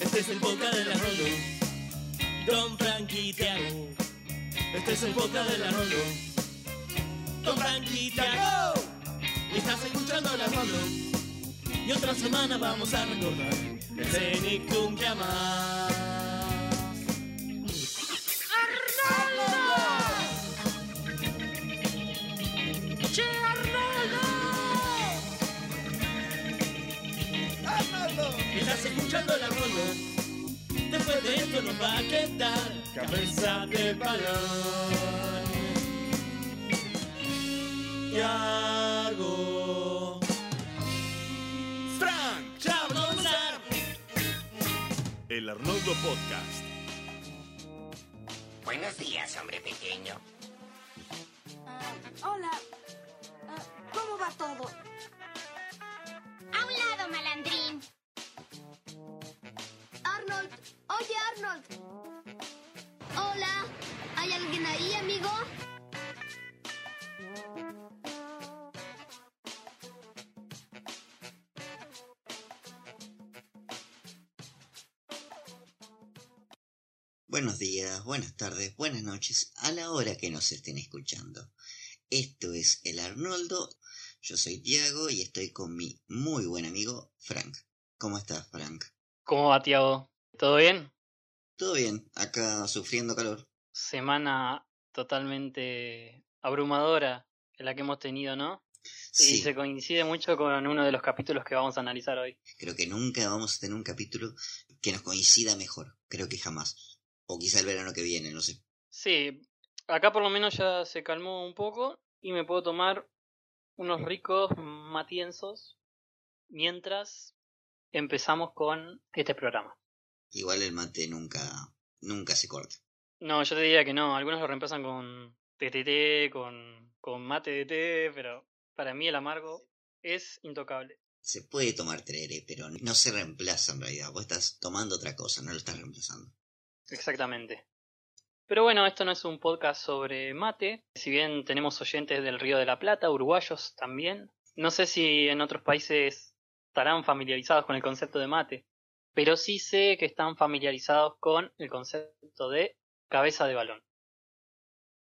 Este es el podcast de la Rolo. Don Frankie Tiago. Este es el podcast de la Rolo. Don Frankie Tiago. Y estás escuchando la Rolo. Y otra semana vamos a recordar el Cenicum que amás. Escuchando la Rolo. Después de esto nos va a quedar cabeza de balón. Tiago. Frank, Ya vamos a comenzar. el Arnoldo Podcast. Buenos días, hombre pequeño. Ah, hola. Ah, ¿Cómo va todo? A un lado, malandrín. Arnold. Oye, Arnold. Hola. ¿Hay alguien ahí, amigo? Buenos días, buenas tardes, buenas noches, a la hora que nos estén escuchando. Esto es el Arnoldo, yo soy Tiago y estoy con mi muy buen amigo Frank. ¿Cómo estás, Frank? ¿Cómo va, Tiago? ¿Todo bien? ¿Todo bien? Acá sufriendo calor. Semana totalmente abrumadora en la que hemos tenido, ¿no? Y Sí, se coincide mucho con uno de los capítulos que vamos a analizar hoy. creo que nunca vamos a tener un capítulo que nos coincida mejor. Creo que jamás. O quizá el verano que viene, no sé. Sí, acá por lo menos ya se calmó un poco y me puedo tomar unos ricos matienzos mientras empezamos con este programa. Igual el mate nunca, nunca se corta. No, yo te diría que no, algunos lo reemplazan con TTT, con, con mate de té, pero para mí el amargo es intocable. Se puede tomar tereré, pero no se reemplaza en realidad. Vos estás tomando otra cosa, no lo estás reemplazando. Exactamente. Pero bueno, esto no es un podcast sobre mate, si bien tenemos oyentes del Río de la Plata, uruguayos también. No sé si en otros países estarán familiarizados con el concepto de mate, pero sí sé que están familiarizados con el concepto de cabeza de balón.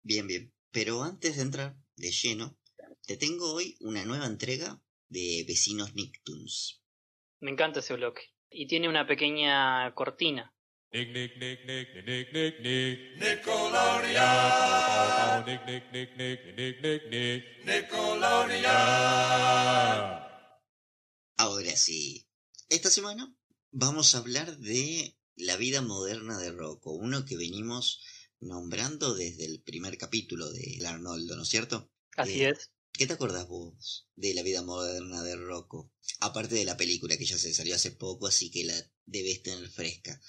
Bien, bien. Pero antes de entrar de lleno, te tengo hoy una nueva entrega de Vecinos Nicktoons. Me encanta ese bloque. Y tiene una pequeña cortina. Nick, Nick, Nick, Nick, Nick, Nick, Nick. Nickelodeon. Nick, Nick, Nick, Nick, Nick, Nick, Nick. Nickelodeon. Ahora sí, esta semana vamos a hablar de la vida moderna de Rocco, uno que venimos nombrando desde el primer capítulo de Arnoldo, ¿no es cierto? Así Eh, es. ¿Qué te acordás vos de la vida moderna de Rocco? Aparte de la película que ya se salió hace poco, así que la debes tener fresca.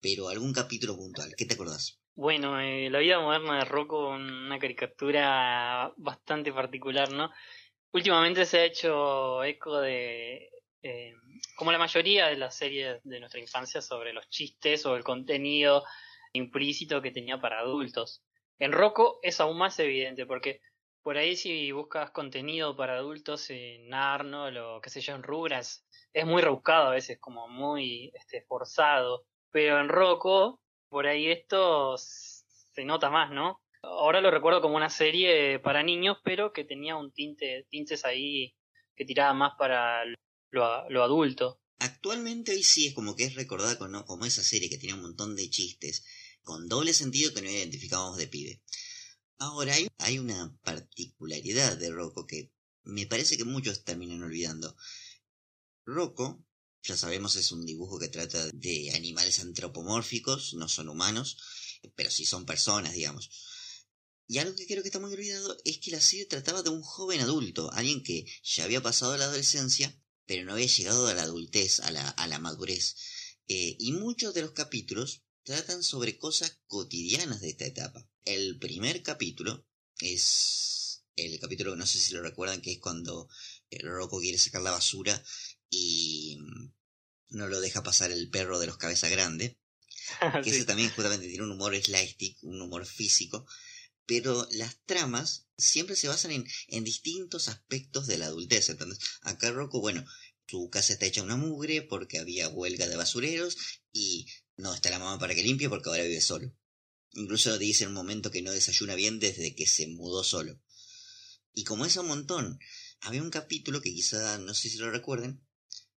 Pero algún capítulo puntual, ¿qué te acordás? Bueno, eh, la vida moderna de Rocco, una caricatura bastante particular, ¿no? Últimamente se ha hecho eco de, eh, como la mayoría de las series de nuestra infancia, sobre los chistes o el contenido implícito que tenía para adultos. En Rocco es aún más evidente, porque por ahí si buscas contenido para adultos en Arnold o qué sé yo, en Rugrats, es muy rebuscado a veces, como muy este, forzado. Pero en Rocco, por ahí esto se nota más, ¿no? Ahora lo recuerdo como una serie para niños, pero que tenía un tinte, tintes ahí que tiraba más para lo, adulto. Actualmente hoy sí es como que es recordada como, como esa serie que tiene un montón de chistes, con doble sentido que no identificábamos de pibe. Ahora hay, hay una particularidad de Rocco que me parece que muchos terminan olvidando. Rocco, ya sabemos, es un dibujo que trata de animales antropomórficos, no son humanos, pero sí son personas, digamos. Y algo que creo que está muy olvidado es que la serie trataba de un joven adulto, alguien que ya había pasado la adolescencia, pero no había llegado a la adultez, a la, a la madurez. Eh, y muchos de los capítulos tratan sobre cosas cotidianas de esta etapa. El primer capítulo es el capítulo que no sé si lo recuerdan, que es cuando eh, Rocco quiere sacar la basura y no lo deja pasar el perro de los cabeza grande. Que Sí. ese también justamente tiene un humor slapstick, un humor físico. Pero las tramas siempre se basan en, en distintos aspectos de la adultez. Entonces, acá Rocco, bueno, su casa está hecha una mugre porque había huelga de basureros y no está la mamá para que limpie porque ahora vive solo. Incluso dice en un momento que no desayuna bien desde que se mudó solo. Y como es un montón, había un capítulo que quizá, no sé si lo recuerden,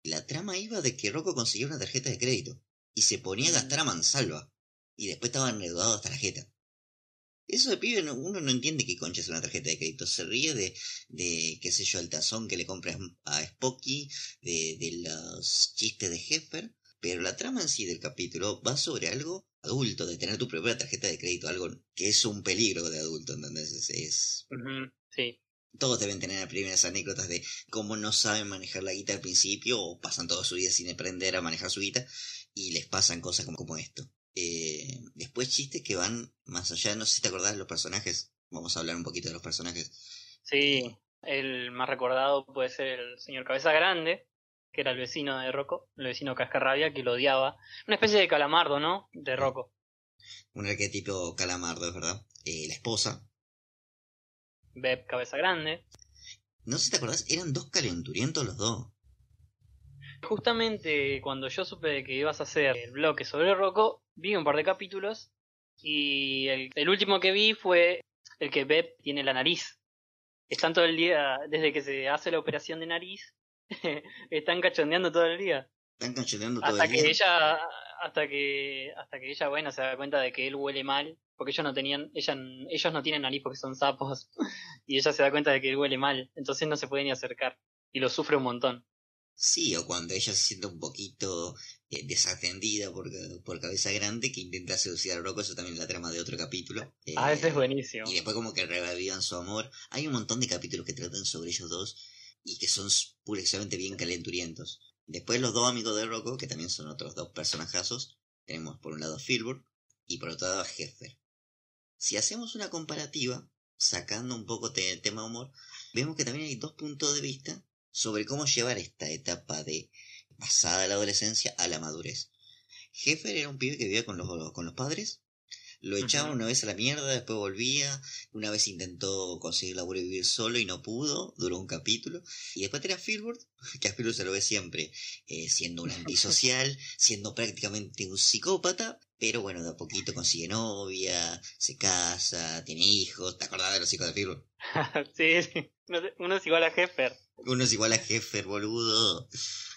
la trama iba de que Rocco consiguió una tarjeta de crédito y se ponía a gastar a mansalva. Y después estaba endeudado hasta la jeta. Eso de pibe uno no entiende qué concha es una tarjeta de crédito. Se ríe de, de qué sé yo, el tazón que le compras a Spocky, de, de los chistes de Heffer. Pero la trama en sí del capítulo va sobre algo adulto, de tener tu propia tarjeta de crédito, algo que es un peligro de adulto, ¿entendés? Es, Sí. Todos deben tener primeras anécdotas de cómo no saben manejar la guita al principio o pasan toda su vida sin aprender a manejar su guita y les pasan cosas como, como esto. Eh, después chistes que van más allá, no sé si te acordás de los personajes, vamos a hablar un poquito de los personajes. Sí, el más recordado puede ser el señor Cabeza Grande, que era el vecino de Rocco, el vecino Cascarrabia, que lo odiaba. Una especie de calamardo, ¿no? De Rocco. Un arquetipo calamardo, es verdad. Eh, la esposa. Beb Cabeza Grande. No sé si te acordás, eran dos calenturientos los dos. Justamente cuando yo supe que ibas a hacer el bloque sobre Rocco, vi un par de capítulos y el, el último que vi fue el que Beb tiene la nariz. Están todo el día, desde que se hace la operación de nariz, están cachondeando todo el día. Están cachondeando todo hasta el que día. ella hasta que hasta que ella bueno se da cuenta de que él huele mal porque ellos no tenían ella, ellos no tienen nariz porque son sapos y ella se da cuenta de que él huele mal entonces no se puede ni acercar y lo sufre un montón Sí, o cuando ella se siente un poquito eh, desatendida por, por cabeza grande que intenta seducir a Rocco, eso también es la trama de otro capítulo. Eh, ah ese es buenísimo Y después como que revivan su amor. Hay un montón de capítulos que tratan sobre ellos dos y que son pura y exclusivamente bien calenturientos. Después los dos amigos de Rocco, que también son otros dos personajazos. Tenemos por un lado a Filbert y por otro lado a Heffer. Si hacemos una comparativa, sacando un poco del tema humor, vemos que también hay dos puntos de vista sobre cómo llevar esta etapa de pasada la adolescencia a la madurez. Heffer era un pibe que vivía con los, con los padres, lo echaban una vez a la mierda, después volvía, una vez intentó conseguir laburo y vivir solo y no pudo, duró un capítulo, y después tenía a Filbert, que a Filbert se lo ve siempre eh, siendo un antisocial, siendo prácticamente un psicópata, pero bueno, de a poquito consigue novia, se casa, tiene hijos, ¿te acordás de los hijos de Filbert? sí, sí, uno es igual a Heffer. Uno es igual a Heffer, boludo.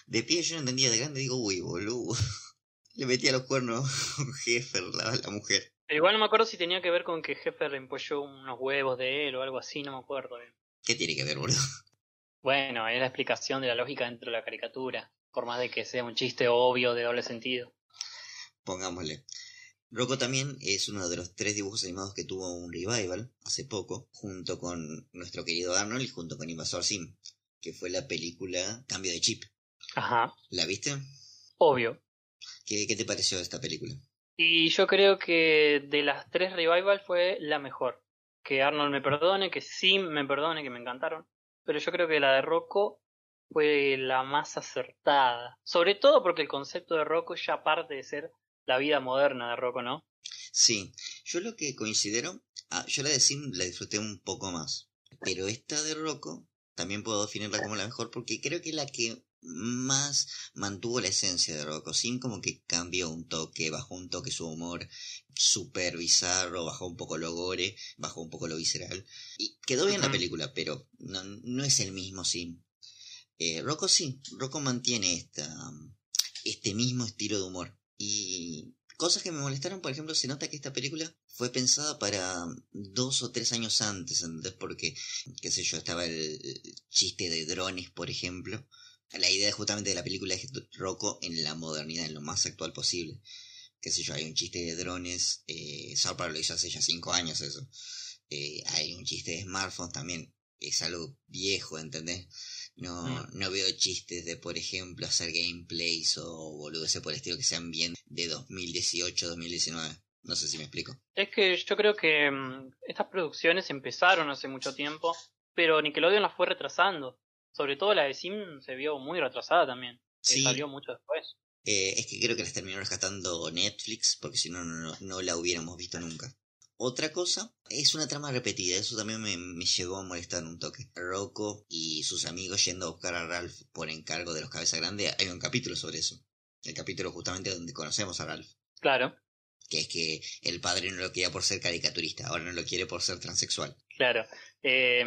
De pie yo no entendía, de grande digo, uy, boludo. Le metía los cuernos a Heffer, la, la mujer. Pero igual no me acuerdo si tenía que ver con que Heffer empolló unos huevos de él o algo así, no me acuerdo bien. ¿Qué tiene que ver, boludo? Bueno, es la explicación de la lógica dentro de la caricatura, por más de que sea un chiste obvio de doble sentido. Pongámosle. Rocco también es uno de los tres dibujos animados que tuvo un revival hace poco, junto con nuestro querido Arnold y junto con Invasor Sim, que fue la película Cambio de Chip. Ajá. ¿La viste? Obvio. ¿Qué, qué te pareció esta película? Y yo creo que de las tres revival fue la mejor. Que Arnold me perdone, que Sim me perdone, que me encantaron. Pero yo creo que la de Rocco fue la más acertada. Sobre todo porque el concepto de Rocco ya parte de ser la vida moderna de Rocco, ¿no? Sí, yo lo que considero, ah, yo la de Sim la disfruté un poco más, pero esta de Rocco también puedo definirla como la mejor porque creo que es la que más mantuvo la esencia de Rocco. Sim como que cambió un toque, bajó un toque su humor súper bizarro, bajó un poco lo gore, bajó un poco lo visceral. Y quedó bien la película, pero no, no es el mismo Sim. Eh, Rocco sí, Rocco mantiene esta, este mismo estilo de humor. Y cosas que me molestaron, por ejemplo, se nota que esta película fue pensada para dos o tres años antes, ¿entendés? Porque, qué sé yo, estaba el chiste de drones, por ejemplo. La idea justamente de la película es Rocco en la modernidad, en lo más actual posible. Qué sé yo, hay un chiste de drones, eh, Park lo hizo hace ya cinco años eso. Eh, hay un chiste de smartphones también, es algo viejo, ¿entendés? No, Mm. no veo chistes de, por ejemplo, hacer gameplays o boludeces por el estilo que sean bien de 2018, 2019. No sé si me explico. Es que yo creo que mm, estas producciones empezaron hace mucho tiempo, pero Nickelodeon las fue retrasando. Sobre todo la de Sim se vio muy retrasada también. que Sí. salió mucho después. Eh, es que creo que las terminó rescatando Netflix, porque si no, no, no la hubiéramos visto nunca. Otra cosa, es una trama repetida, eso también me, me llegó a molestar un toque. Rocco y sus amigos yendo a buscar a Ralph por encargo de los Cabeza Grande, hay un capítulo sobre eso. El capítulo justamente donde conocemos a Ralph. Claro, Que es que el padre no lo quería por ser caricaturista, ahora no lo quiere por ser transexual. claro. Eh,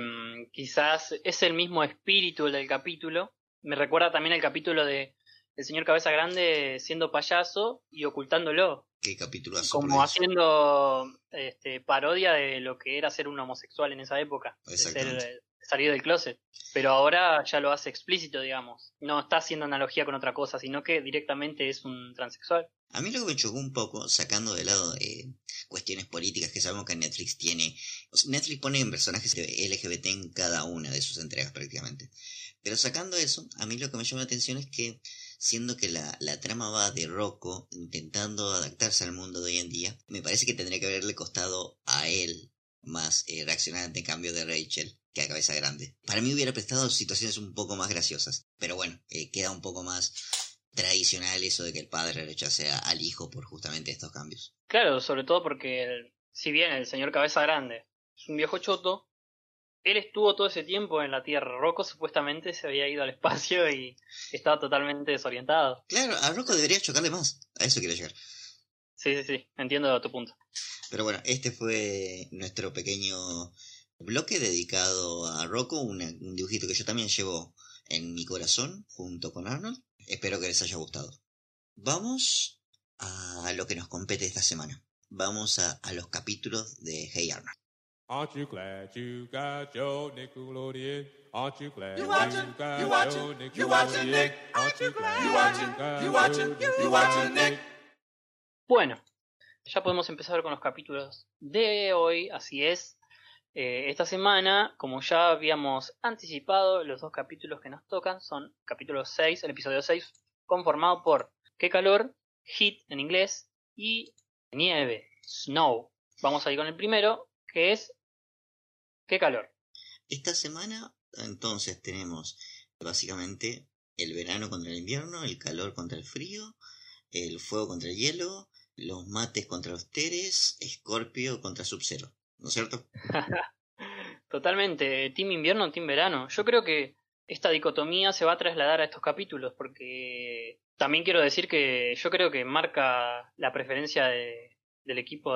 quizás es el mismo espíritu el del capítulo. Me recuerda también el capítulo de el señor Cabeza Grande siendo payaso y ocultándolo. ¿Qué capítulo hace? como haciendo este, parodia de lo que era ser un homosexual en esa época, de ser, salir del closet. Pero ahora ya lo hace explícito, digamos. No está haciendo analogía con otra cosa, sino que directamente es un transexual. A mí lo que me chocó un poco, sacando de lado eh, cuestiones políticas que sabemos que Netflix tiene. Netflix pone en personajes LGBT en cada una de sus entregas prácticamente. Pero sacando eso, a mí lo que me llama la atención es que, siendo que la, la trama va de Rocco intentando adaptarse al mundo de hoy en día, me parece que tendría que haberle costado a él más eh, reaccionar ante cambio de Rachel que a Cabeza Grande. Para mí hubiera prestado situaciones un poco más graciosas. Pero bueno, eh, queda un poco más tradicional eso de que el padre rechace al hijo por justamente estos cambios. Claro, sobre todo porque si bien el señor Cabeza Grande es un viejo choto, él estuvo todo ese tiempo en la Tierra. Rocco supuestamente se había ido al espacio y estaba totalmente desorientado. Claro, a Rocco debería chocarle más. A eso quiero llegar. Sí, sí, sí, entiendo tu punto. Pero bueno, este fue nuestro pequeño bloque dedicado a Rocco, una- un dibujito que yo también llevo en mi corazón junto con Arnold. Espero que les haya gustado. Vamos a lo que nos compete esta semana. Vamos a, a los capítulos de Hey Arnold. Aren't you glad you got your Nickelodeon? Aren't you glad You watching, got you watching, your you watching, Nick. Aren't you glad You watching, got you watching, your you watching, Nick. Bueno, ya podemos empezar con los capítulos de hoy, así es. Eh, esta semana, como ya habíamos anticipado, los dos capítulos que nos tocan son capítulo 6, el episodio 6, conformado por Qué calor, Heat en inglés y Nieve, Snow. Vamos a ir con el primero, que es Qué calor. Esta semana, entonces, tenemos básicamente el verano contra el invierno, el calor contra el frío, el fuego contra el hielo, los mates contra los teres, Scorpio contra Sub-Zero. ¿No es cierto? Totalmente, Team Invierno, Team Verano. Yo creo que esta dicotomía se va a trasladar a estos capítulos, porque también quiero decir que yo creo que marca la preferencia de- del equipo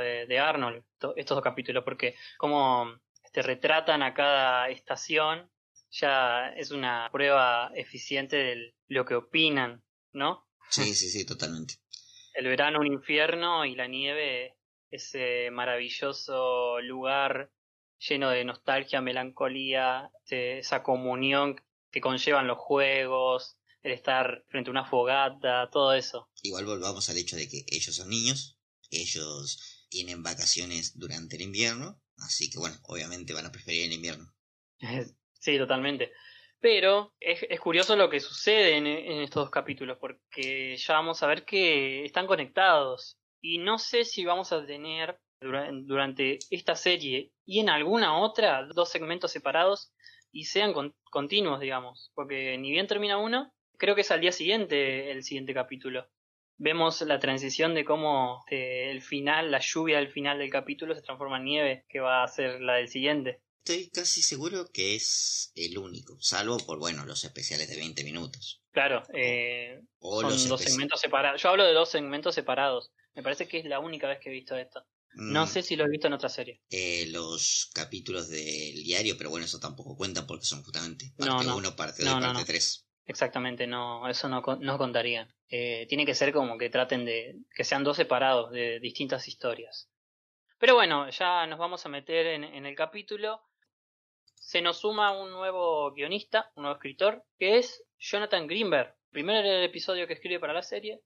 de, de Arnold to- estos dos capítulos, porque como este, retratan a cada estación, ya es una prueba eficiente de lo que opinan, ¿no? Sí, sí, sí, totalmente. el verano un infierno y la nieve ese maravilloso lugar lleno de nostalgia, melancolía, este, esa comunión que conllevan los juegos, el estar frente a una fogata, todo eso. Igual volvamos al hecho de que ellos son niños, ellos tienen vacaciones durante el invierno, así que bueno, obviamente van a preferir el invierno. sí, totalmente. Pero es, es curioso lo que sucede en, estos dos capítulos, porque ya vamos a ver que están conectados. Y no sé si vamos a tener dura- durante esta serie y en alguna otra dos segmentos separados y sean con- continuos, digamos. Porque ni bien termina uno, creo que es al día siguiente el siguiente capítulo. Vemos la transición de cómo eh, el final, la lluvia del final del capítulo se transforma en nieve, que va a ser la del siguiente. Estoy casi seguro que es el único, salvo por, bueno, los especiales de 20 minutos. Claro, eh, O son los dos segmentos separados. Yo hablo de dos segmentos separados. Me parece que es la única vez que he visto esto. No Mm, sé si lo he visto en otra serie. eh, los capítulos del diario, pero bueno, eso tampoco cuentan porque son justamente No, parte no. 1, parte 2 No, y no, parte no. 3. Exactamente, no, eso no, no contaría. Eh, tiene que ser como que traten de que sean dos separados de distintas historias. Pero bueno, ya nos vamos a meter en, en el capítulo. Se nos suma un nuevo guionista, un nuevo escritor, que es Jonathan Greenberg. Primer episodio que escribe para la serie.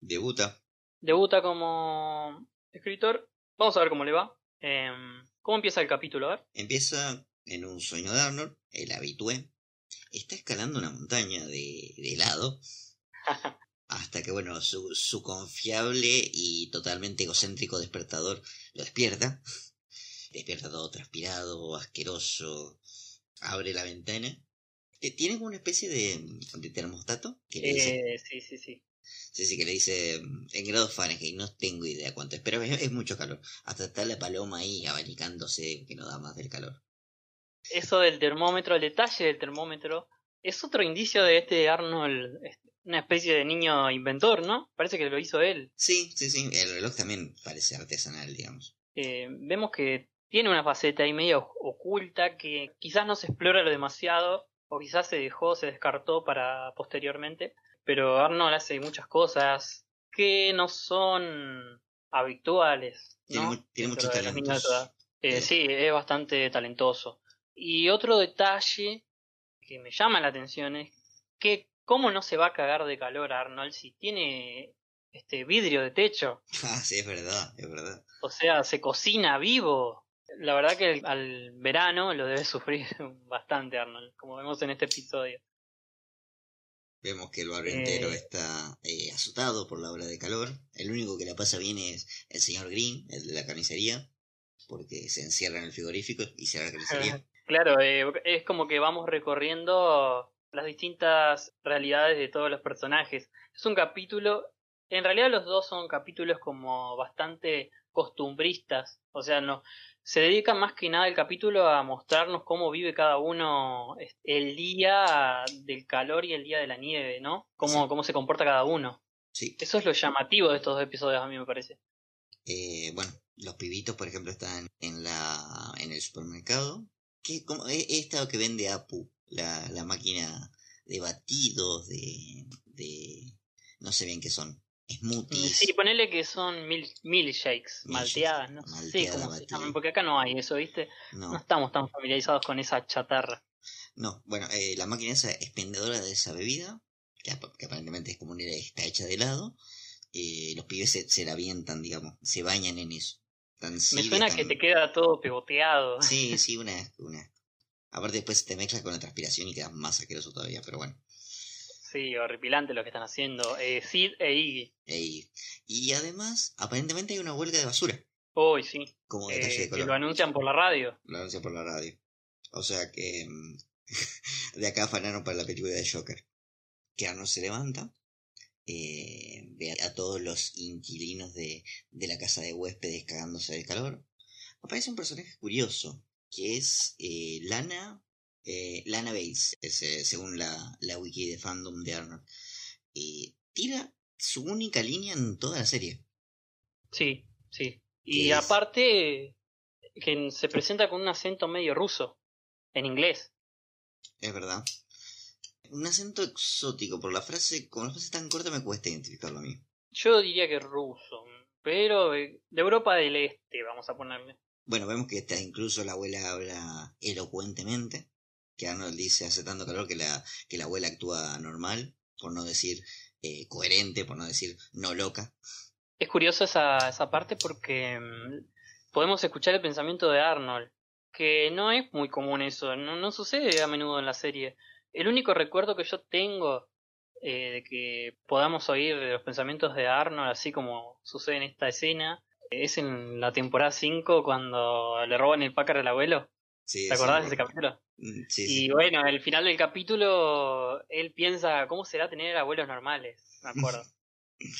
Debuta. debuta como escritor. Vamos a ver cómo le va. Em, ¿Cómo empieza el capítulo? A ver. Empieza en un sueño de Arnold, el habitué. Está escalando una montaña de, de helado. Hasta que, bueno, su, su confiable y totalmente egocéntrico despertador lo despierta. Despierta todo transpirado, asqueroso. Abre la ventana Que tiene como una especie de, de termostato que le dice, Eh, sí, sí, sí. sí, sí, que le dice mm, en grados Fahrenheit, no tengo idea cuánto es, pero es, es mucho calor. Hasta está la paloma ahí abanicándose que no da más del calor. Eso del termómetro, el detalle del termómetro, es otro indicio de este Arnold, es una especie de niño inventor, ¿no? Parece que lo hizo él. Sí, sí, sí, el reloj también parece artesanal, digamos. Eh, vemos que tiene una faceta ahí medio oculta que quizás no se explora lo demasiado, o quizás se dejó, se descartó para posteriormente. Pero Arnold hace muchas cosas que no son habituales. Tiene ¿no? tiene Dentro muchos talentos. Eh. sí, es bastante talentoso. Y otro detalle que me llama la atención es que cómo no se va a cagar de calor Arnold si tiene este vidrio de techo. Ah, sí, es verdad, es verdad. O sea, se cocina vivo. La verdad que el- al verano lo debe sufrir bastante Arnold, como vemos en este episodio. Vemos que el barrio entero Eh. está eh, azotado por la ola de calor. El único que la pasa bien es el señor Green, el de la carnicería, porque se encierra en el frigorífico y cierra la carnicería. Claro, eh, es como que vamos recorriendo las distintas realidades de todos los personajes. Es un capítulo, en realidad los dos son capítulos como bastante costumbristas, o sea, no se dedica más que nada el capítulo a mostrarnos cómo vive cada uno el día del calor y el día de la nieve, ¿no? Cómo, Sí. cómo se comporta cada uno. Sí. Eso es lo llamativo de estos dos episodios, a mí me parece. Eh, bueno, los pibitos, por ejemplo, están en la en el supermercado. Que como e- esta que vende Apu, la, la máquina de batidos, de, de no sé bien qué son, smoothies. Sí, ponele que son mil, milkshakes, malteadas, no malteada, cómo se batida. llaman, porque acá no hay eso, ¿viste? No No, estamos tan familiarizados con esa chatarra. no, bueno, eh, la máquina esa expendedora de esa bebida, que, ap- que aparentemente es como una, está hecha de helado, eh, los pibes se, se la avientan, digamos, se bañan en eso. Me suena que te queda todo pegoteado. Sí, sí, una, una. Aparte después te mezclas con la transpiración y quedas más asqueroso todavía, pero bueno. Sí, horripilante lo que están haciendo. Eh, Sid e Iggy. Y además, aparentemente hay una huelga de basura, Uy, sí. como Eh, detalle de que color. lo anuncian por la radio. Lo anuncia por la radio. O sea que mm, de acá afanaron para la película de Joker. Que Arnold se levanta, eh, ve a todos los inquilinos de, de la casa de huéspedes cagándose del calor. Aparece un personaje curioso, que es eh, Lana, eh, Lana Bates, es, eh, según la, la wiki de fandom de Arnold. Eh, tira su única línea en toda la serie. Sí, sí. ¿Qué Y es? aparte, que se presenta con un acento medio ruso. En inglés. Es verdad. Un acento exótico, por la frase, como la frase tan corta me cuesta identificarlo a mí. Yo diría que ruso. Pero eh, de Europa del Este, vamos a ponerle. Bueno, vemos que está, incluso la abuela habla elocuentemente, que Arnold dice hace tanto calor que la, que la abuela actúa normal, por no decir eh, coherente, por no decir no loca. Es curioso esa, esa parte porque mm, podemos escuchar el pensamiento de Arnold, que no es muy común eso, no, no sucede a menudo en la serie. El único recuerdo que yo tengo eh, de que podamos oír los pensamientos de Arnold, así como sucede en esta escena, es en la temporada 5 cuando le roban el Packard al abuelo. Sí, ¿Te acordás de ese capítulo? Mm, Sí, Y bueno, al final del capítulo él piensa, ¿cómo será tener abuelos normales? Me acuerdo.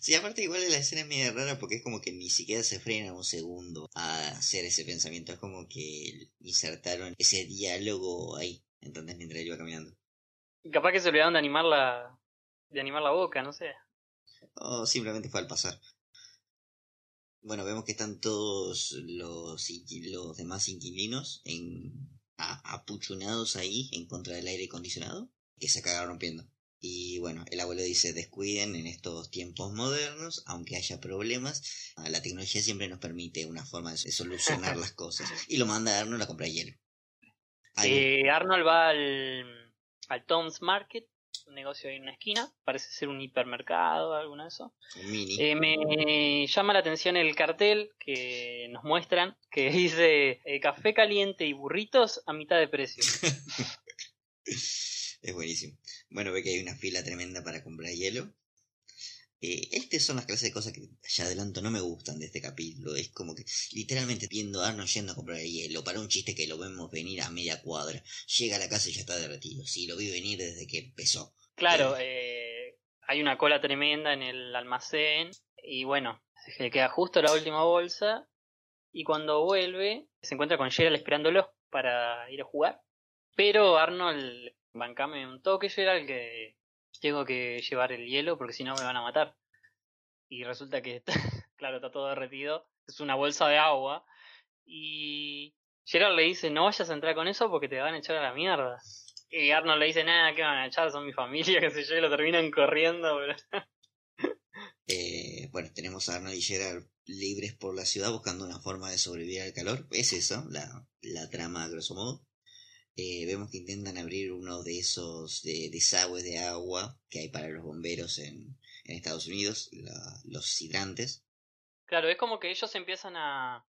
Sí, aparte igual la escena es medio rara porque es como que ni siquiera se frena un segundo a hacer ese pensamiento. Es como que insertaron ese diálogo ahí, entonces mientras iba caminando. Capaz que se olvidaron de animar la, de animar la boca, no sé. O simplemente fue al pasar. Bueno, vemos que están todos los, los demás inquilinos en, a- apuchunados ahí en contra del aire acondicionado, que se acaba rompiendo. Y bueno, el abuelo dice, descuiden en estos tiempos modernos, aunque haya problemas, la tecnología siempre nos permite una forma de solucionar las cosas. Y lo manda a Arnold a comprar hielo. Eh, Arnold va al, al Tom's Market, un negocio ahí en una esquina, parece ser un hipermercado alguna de eso. mini. Eh, me llama la atención el cartel que nos muestran, que dice eh, café caliente y burritos a mitad de precio. Es buenísimo. Bueno, ve que hay una fila tremenda para comprar hielo. Eh, estas son las clases de cosas que ya adelanto no me gustan de este capítulo. Es como que literalmente viendo a Arnold yendo a comprar hielo para un chiste que lo vemos venir a media cuadra. Llega a la casa y ya está derretido. Sí, lo vi venir desde que empezó. Claro, eh, hay una cola tremenda en el almacén y bueno, se le queda justo la última bolsa y cuando vuelve se encuentra con Gerald esperándolo para ir a jugar. Pero Arnold, bancame un toque Gerald que tengo que llevar el hielo porque si no me van a matar. Y resulta que, claro, está todo derretido. Es una bolsa de agua. Y Gerald le dice, no vayas a entrar con eso porque te van a echar a la mierda. Y Arnold le dice, nada, que van a echar? Son mi familia, que sé yo, y lo terminan corriendo. eh, bueno, tenemos a Arnold y Gerald libres por la ciudad buscando una forma de sobrevivir al calor. Es eso, la, la trama grosso modo. Eh, vemos que intentan abrir uno de esos de, desagües de agua que hay para los bomberos en, en Estados Unidos, la, los hidrantes. Claro, es como que ellos empiezan a,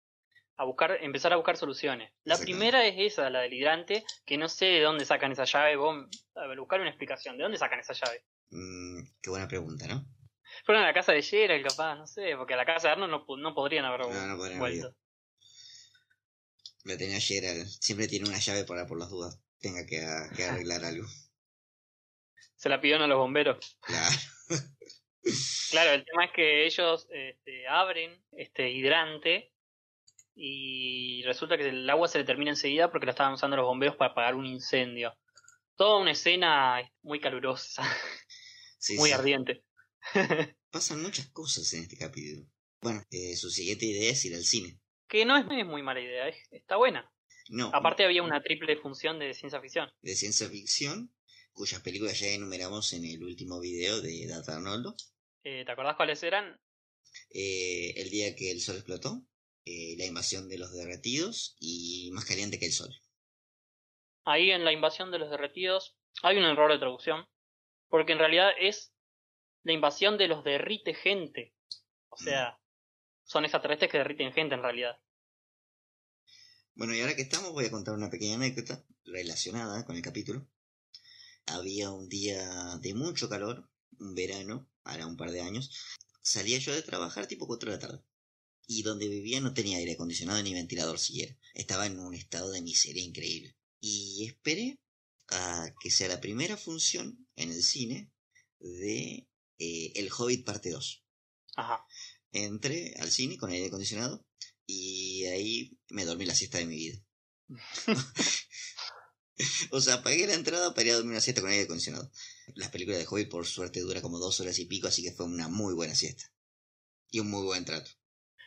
a buscar, empezar a buscar soluciones. La primera es esa, la del hidrante, que no sé de dónde sacan esa llave. Vos, a ver, buscar una explicación. ¿De dónde sacan esa llave? Mm, qué buena pregunta, ¿no? Fueron a la casa de Gerald, capaz, no sé, porque a la casa de Arnold no, no podrían haber No, no podrían vuelto. haber La tenía Gerald. Siempre tiene una llave para por las dudas. Tenga que, a- que arreglar algo. Se la pidieron a los bomberos. Claro. Claro, el tema es que ellos este, abren este hidrante y resulta que el agua se le termina enseguida porque la estaban usando los bomberos para apagar un incendio. Toda una escena muy calurosa, Sí, muy sí. ardiente. Pasan muchas cosas en este capítulo. Bueno, eh, su siguiente idea es ir al cine. Que no es, muy mala idea, es- está buena. No, Aparte había una triple función de ciencia ficción. de ciencia ficción, cuyas películas ya enumeramos en el último video de Data Arnoldo. Eh, ¿Te acordás cuáles eran? Eh, el día que el sol explotó, eh, la invasión de los derretidos y más caliente que el sol. Ahí en la invasión de los derretidos hay un error de traducción, porque en realidad es la invasión de los derrite gente. O sea, son extraterrestres que derriten gente en realidad. Bueno, y ahora que estamos voy a contar una pequeña anécdota relacionada con el capítulo. Había un día de mucho calor, un verano, hará un par de años. Salía yo de trabajar tipo 4 de la tarde. Y donde vivía no tenía aire acondicionado ni ventilador siquiera. Estaba en un estado de miseria increíble. Y esperé a que sea la primera función en el cine de eh, El Hobbit parte 2. Ajá. Entré al cine con aire acondicionado y ahí me dormí la siesta de mi vida. o sea, pagué la entrada para ir a dormir una siesta con aire acondicionado. Las películas de Hobbit por suerte dura como dos horas y pico, así que fue una muy buena siesta. Y un muy buen trato.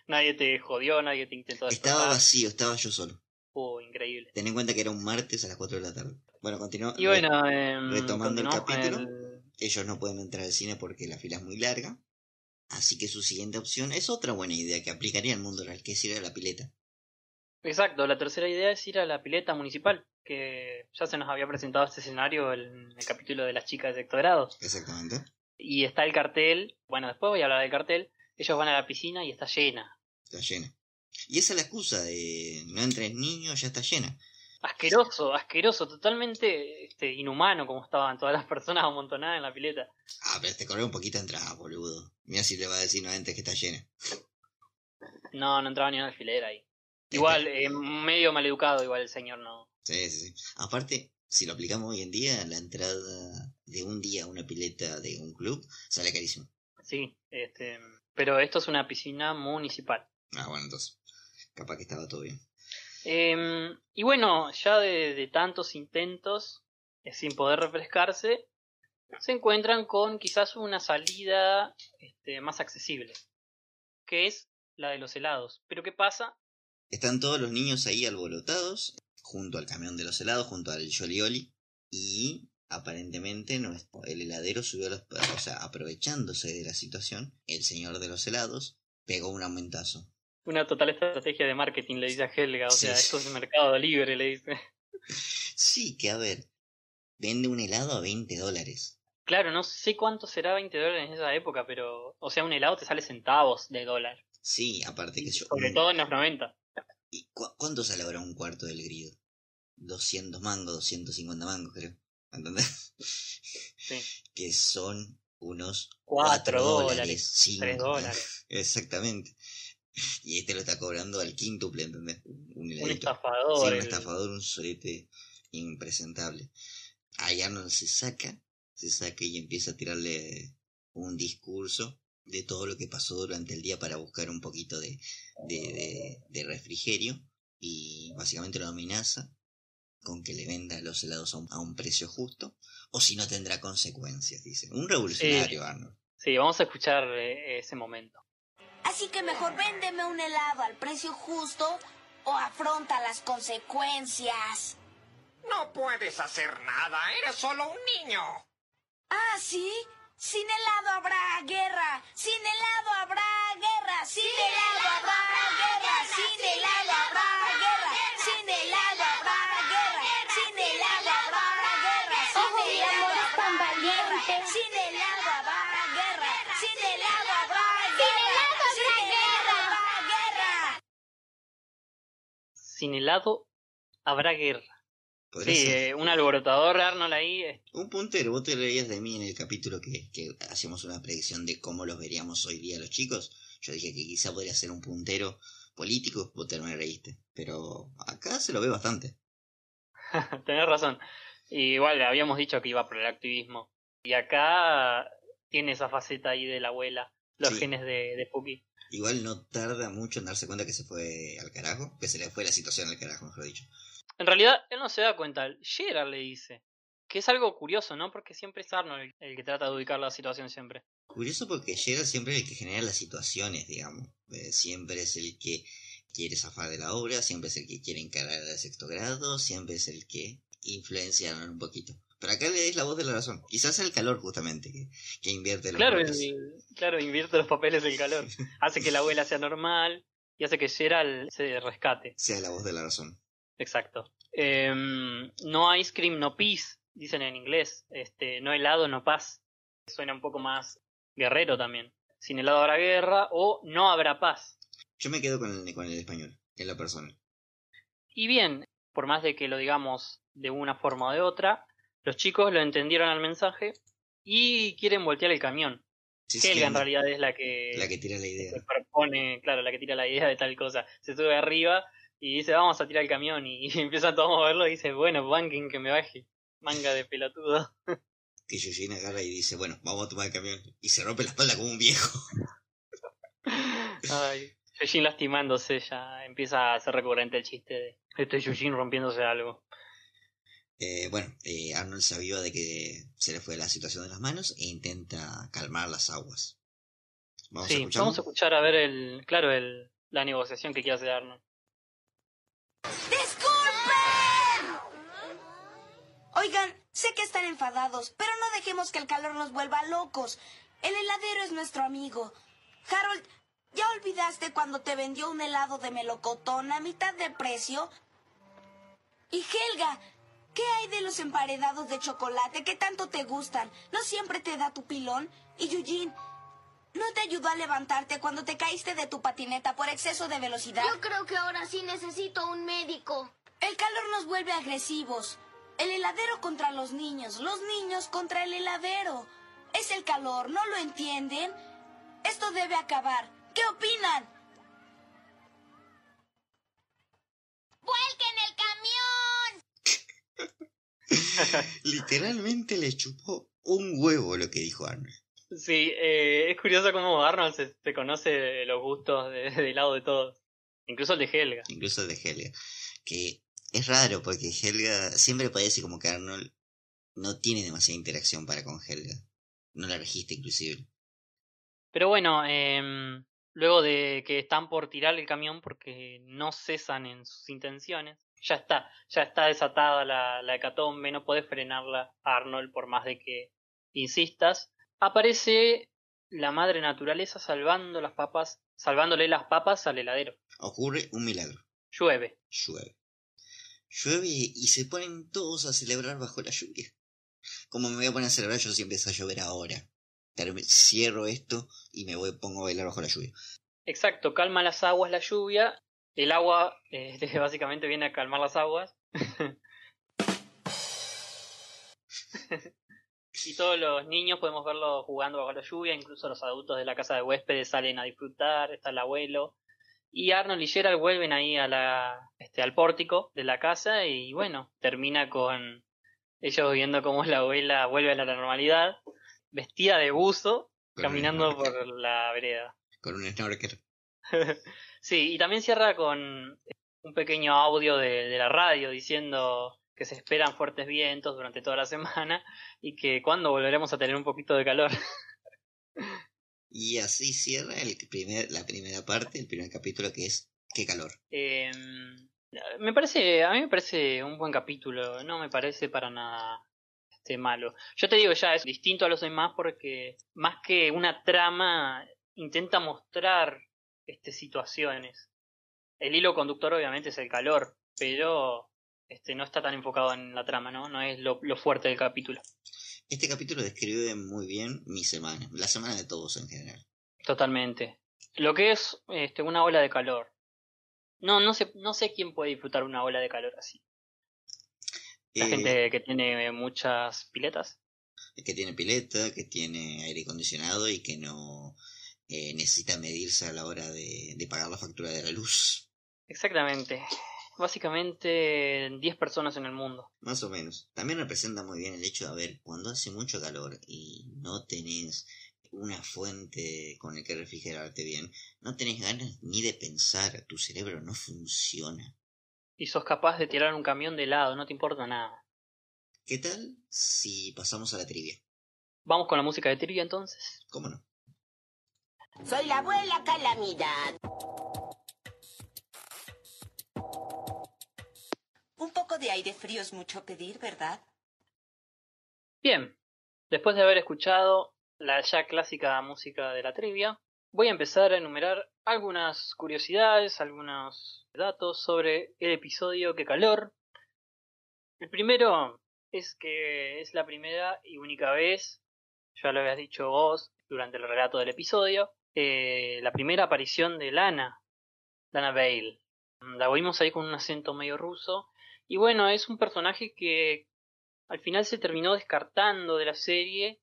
Nadie te jodió, nadie te intentó Estaba despertar. vacío, estaba yo solo. Uh, increíble. Ten en cuenta que era un martes a las 4 de la tarde. Bueno, continuó. Y bueno, em, retomando el capítulo. el- Ellos no pueden entrar al cine porque la fila es muy larga. Así que su siguiente opción es otra buena idea que aplicaría al mundo real, que es ir a la pileta. Exacto, la tercera idea es ir a la pileta municipal, que ya se nos había presentado este escenario en el capítulo de las chicas de sexto grado. Exactamente. Y está el cartel, bueno, después voy a hablar del cartel, ellos van a la piscina y está llena. Está llena. Y esa es la excusa de no entres niños, ya está llena. Asqueroso, asqueroso, totalmente este, inhumano como estaban todas las personas amontonadas en la pileta. Ah, pero te corre un poquito entrada, boludo. Mira si le va a decir no entres que está llena. No, no entraba ni una alfiler ahí. Igual, eh, medio maleducado, igual el señor no. Sí, sí, sí. Aparte, si lo aplicamos hoy en día, la entrada de un día a una pileta de un club sale carísimo. Sí, este, pero esto es una piscina municipal. Ah, bueno, entonces. Capaz que estaba todo bien. Em, y bueno, ya de, tantos intentos, eh, sin poder refrescarse, se encuentran con quizás una salida este, más accesible, que es la de los helados. Pero ¿qué pasa? Están todos los niños ahí alborotados, junto al camión de los helados, junto al Jolly y aparentemente el heladero subió los o sea, aprovechándose de la situación, el señor de los helados pegó un aumentazo. Una total estrategia de marketing, le dice a Helga, o Sí, sea, sí. esto es mercado libre, le dice. Sí, que a ver, vende un helado a 20 dólares. Claro, no sé cuánto será 20 dólares en esa época, pero, o sea, un helado te sale centavos de dólar, Sí, aparte que yo... sobre todo en los 90. ¿Y cu- cuánto sale ahora un cuarto del grido? 200 mangos, 250 mangos, creo. ¿Entendés? Sí. Que son unos Cuatro 4 dólares, dólares, 5. tres dólares. Exactamente. Y este lo está cobrando al quíntuple, ¿entendés? Un Un estafador. Sí, un el- estafador, un solete impresentable. Ahí Arnold se saca, se saca y empieza a tirarle un discurso de todo lo que pasó durante el día para buscar un poquito de, de, de- de refrigerio y básicamente lo amenaza con que le venda los helados a un, a un precio justo o si no tendrá consecuencias, dice. Un revolucionario, Arnold. Sí, vamos a escuchar eh, ese momento. Así que mejor véndeme un helado al precio justo o afronta las consecuencias. No puedes hacer nada, eres solo un niño. Ah, sí. Sin helado habrá guerra. Sin helado habrá guerra. Sin helado habrá guerra. Sin helado habrá guerra. Sin helado habrá guerra. Sin helado habrá guerra. Sin helado habrá guerra. valiente. Sin helado Sin helado habrá guerra. Sí, eh, un alborotador Arnold ahí. eh, Un puntero, vos te leías de mí en el capítulo que, que hacíamos una predicción de cómo los veríamos hoy día los chicos. Yo dije que quizá podría ser un puntero político, vos te me reíste. Pero acá se lo ve bastante. Tenés razón. Y igual habíamos dicho que iba por el activismo. Y acá tiene esa faceta ahí de la abuela, los Sí. genes de, de Puki. Igual no tarda mucho en darse cuenta que se fue al carajo, que se le fue la situación al carajo, mejor dicho. En realidad, él no se da cuenta. Gerard le dice. Que es algo curioso, ¿no? Porque siempre es Arnold el, el que trata de ubicar la situación siempre. Curioso porque Gerald siempre es el que genera las situaciones, digamos. Eh, siempre es el que quiere zafar de la obra, siempre es el que quiere encarar al sexto grado, siempre es el que influencia un poquito. Pero acá le es la voz de la razón. Quizás el calor justamente que, que invierte los Claro, roles. el- claro, invierte los papeles del calor. Hace que la abuela sea normal y hace que Gerald se rescate. Sea la voz de la razón. Exacto. Em, no ice cream, no peace, dicen en inglés. Este, no helado, no paz. Suena un poco más guerrero también. Sin helado habrá guerra o no habrá paz. Yo me quedo con el, con el español, en la persona. Y bien, por más de que lo digamos de una forma o de otra, los chicos lo entendieron al mensaje y quieren voltear el camión. Sí, en realidad es la que, La que tira la idea. se propone, claro, la que tira la idea de tal cosa. Se sube arriba y dice, vamos a tirar el camión y, y empiezan todos a moverlo y dice, bueno, banking que me baje. Manga de pelotudo. Que Eugene agarra y dice, bueno, vamos a tomar el camión. Y se rompe la espalda como un viejo. Ay, Yujin lastimándose ya empieza a ser recurrente el chiste de este Yujin rompiéndose algo. Eh, bueno, eh, Arnold se aviva de que se le fue la situación de las manos e intenta calmar las aguas. Vamos a sí, escuchar. vamos a escuchar a ver el, claro, el, la negociación que quiere hacer Arnold. ¡Disculpen! Oigan, sé que están enfadados, pero no dejemos que el calor nos vuelva locos. El heladero es nuestro amigo. Harold, ¿ya olvidaste cuando te vendió un helado de melocotón a mitad de precio? Y Helga, ¿qué hay de los emparedados de chocolate que tanto te gustan? ¿No siempre te da tu pilón? Y Eugene, ¿no te ayudó a levantarte cuando te caíste de tu patineta por exceso de velocidad? Yo creo que ahora sí necesito un médico. El calor nos vuelve agresivos. El heladero contra los niños, los niños contra el heladero. Es el calor, ¿no lo entienden? Esto debe acabar. ¿Qué opinan? ¡Vuelquen el! Literalmente le chupó un huevo lo que dijo Arnold. Sí, eh, es curioso cómo Arnold se, se conoce los gustos de, del lado de todos. Incluso el de Helga. Incluso el de Helga. Que es raro porque Helga siempre parece como que Arnold no tiene demasiada interacción para con Helga. No la registra inclusive. Pero bueno, em, luego de que están por tirar el camión porque no cesan en sus intenciones, ya está, ya está desatada la, la hecatombe, no podés frenarla, Arnold, por más de que insistas. Aparece la madre naturaleza salvando las papas, salvándole las papas al heladero. Ocurre un milagro. Llueve. Llueve. Llueve y se ponen todos a celebrar bajo la lluvia. Como me voy a poner a celebrar yo si empieza a llover ahora. Cierro esto y me voy pongo a bailar bajo la lluvia. Exacto, calma las aguas la lluvia. El agua eh, básicamente viene a calmar las aguas. Y todos los niños podemos verlo jugando bajo la lluvia, incluso los adultos de la casa de huéspedes salen a disfrutar, está el abuelo. Y Arnold y Gerald vuelven ahí a la, este, al pórtico de la casa y bueno, termina con ellos viendo cómo la abuela vuelve a la normalidad, vestida de buzo, Con caminando un por la vereda. Con un snorkel. sí, y también cierra con un pequeño audio de, de la radio diciendo que se esperan fuertes vientos durante toda la semana y que cuando volveremos a tener un poquito de calor. Y así cierra el primer, la primera parte, el primer capítulo que es Qué calor. Eh, me parece, a mí me parece un buen capítulo, no me parece para nada este, malo. Yo te digo ya, es distinto a los demás porque más que una trama intenta mostrar este, situaciones. El hilo conductor obviamente es el calor, pero este, no está tan enfocado en la trama, ¿no? No es lo, lo fuerte del capítulo. Este capítulo describe muy bien mi semana, la semana de todos en general. Totalmente. Lo que es este, una ola de calor. No, no sé, no sé quién puede disfrutar una ola de calor así. La Eh, gente que tiene muchas piletas. que tiene pileta, que tiene aire acondicionado y que no eh, necesita medirse a la hora de, de pagar la factura de la luz. Exactamente. Básicamente 10 personas en el mundo. Más o menos. También representa muy bien el hecho de, a ver, cuando hace mucho calor y no tenés una fuente con el que refrigerarte bien, no tenés ganas ni de pensar, tu cerebro no funciona. Y sos capaz de tirar un camión de helado, no te importa nada. ¿Qué tal si pasamos a la trivia? Vamos con la música de trivia entonces. ¿Cómo no? Soy la abuela Calamidad. Un poco de aire frío es mucho pedir, ¿verdad? Bien, después de haber escuchado la ya clásica música de la trivia, voy a empezar a enumerar algunas curiosidades, algunos datos sobre el episodio Que calor. El primero es que es la primera y única vez, ya lo habías dicho vos durante el relato del episodio, eh, la primera aparición de Lana, Lana Bale. La oímos ahí con un acento medio ruso. Y bueno, es un personaje que al final se terminó descartando de la serie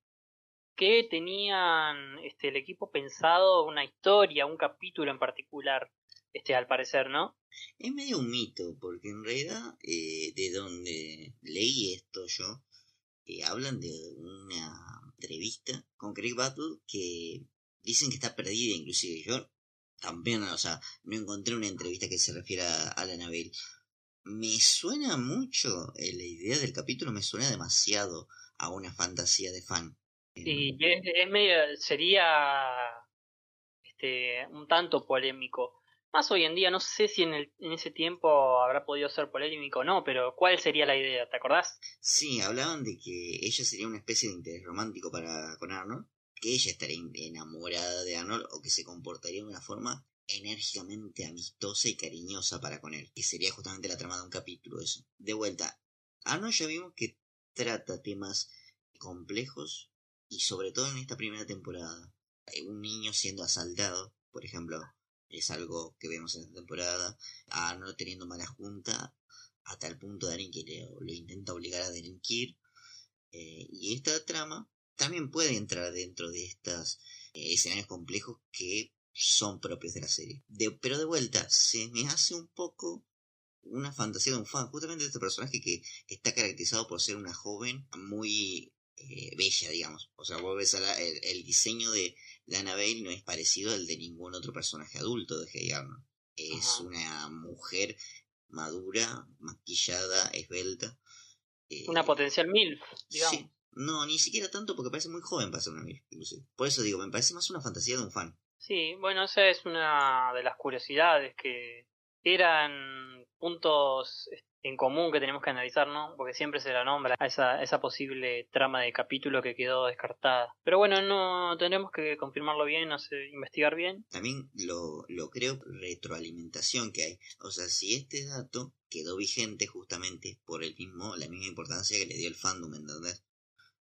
que tenían este el equipo pensado una historia, un capítulo en particular, este al parecer, ¿no? Es medio un mito, porque en realidad, eh, de donde leí esto yo, eh, hablan de una entrevista con Craig Battle que dicen que está perdida, inclusive yo también, o sea, no encontré una entrevista que se refiera a Alan Abel. Me suena mucho, eh, la idea del capítulo me suena demasiado a una fantasía de fan. Y es, es medio, sería este un tanto polémico. Más hoy en día, no sé si en, el, en ese tiempo habrá podido ser polémico o no, pero ¿cuál sería la idea? ¿Te acordás? Sí, hablaban de que ella sería una especie de interés romántico para con Arnold, que ella estaría en- enamorada de Arnold o que se comportaría de una forma enérgicamente amistosa y cariñosa para con él, que sería justamente la trama de un capítulo eso. De vuelta, Arnold ya vimos que trata temas complejos y sobre todo en esta primera temporada. Eh, Un niño siendo asaltado, por ejemplo, es algo que vemos en esta temporada. A teniendo mala junta a tal punto de alguien que lo intenta obligar a delinquir. Eh, y esta trama también puede entrar dentro de estos escenarios complejos que son propios de la serie. De- pero de vuelta, se me hace un poco una fantasía de un fan, justamente de este personaje que está caracterizado por ser una joven muy eh, bella, digamos. O sea, vos ves a la- el, el diseño de Lana Bale no es parecido al de ningún otro personaje adulto de Hey Arnold. Es Ajá. una mujer madura, maquillada, esbelta. eh, Una potencial MILF, digamos. Sí. No, ni siquiera tanto porque parece muy joven para ser una MILF, inclusive. Por eso digo, me parece más una fantasía de un fan. Sí, bueno, esa es una de las curiosidades que eran puntos en común que tenemos que analizar, ¿no? Porque siempre se la nombra a esa, esa posible trama de capítulo que quedó descartada. Pero bueno, no tendremos que confirmarlo bien, hacer- investigar bien. También lo, lo creo retroalimentación que hay. O sea, si este dato quedó vigente justamente por el mismo, la misma importancia que le dio el fandom, ¿entendés?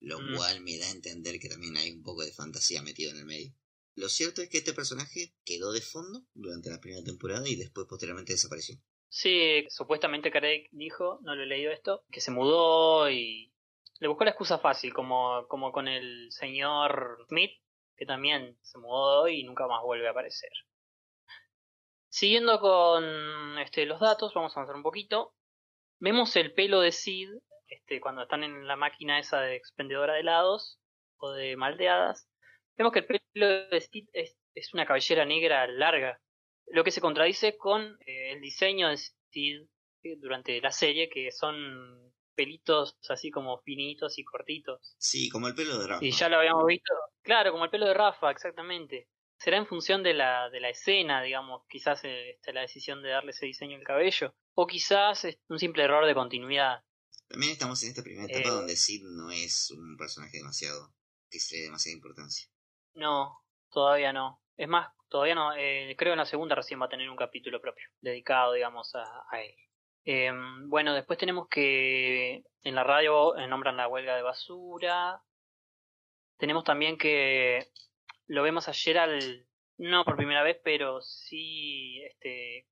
Lo Mm. cual me da a entender que también hay un poco de fantasía metido en el medio. Lo cierto es que este personaje quedó de fondo durante la primera temporada y después posteriormente desapareció. Sí, supuestamente Craig dijo, no lo he leído esto, que se mudó y le buscó la excusa fácil, como, como con el señor Smith, que también se mudó y nunca más vuelve a aparecer. Siguiendo con este, los datos, vamos a avanzar un poquito. Vemos el pelo de Sid este, cuando están en la máquina esa de expendedora de helados o de malteadas. Vemos que el pelo de Sid es, es una cabellera negra larga, lo que se contradice con eh, el diseño de Sid eh, durante la serie, que son pelitos así como finitos y cortitos. Sí, como el pelo de Rafa. Y ya lo habíamos visto. Claro, como el pelo de Rafa, exactamente. Será en función de la, de la escena, digamos, quizás eh, este, la decisión de darle ese diseño al cabello. O quizás es un simple error de continuidad. También estamos en esta primera etapa Eh. donde Sid no es un personaje demasiado que se le dé demasiada importancia. No, todavía no. Es más, todavía no. Eh, creo en la segunda recién va a tener un capítulo propio, dedicado, digamos, a, a él. Eh, bueno, después tenemos que en la radio eh, nombran la huelga de basura. Tenemos también que lo vemos ayer al no por primera vez, pero sí este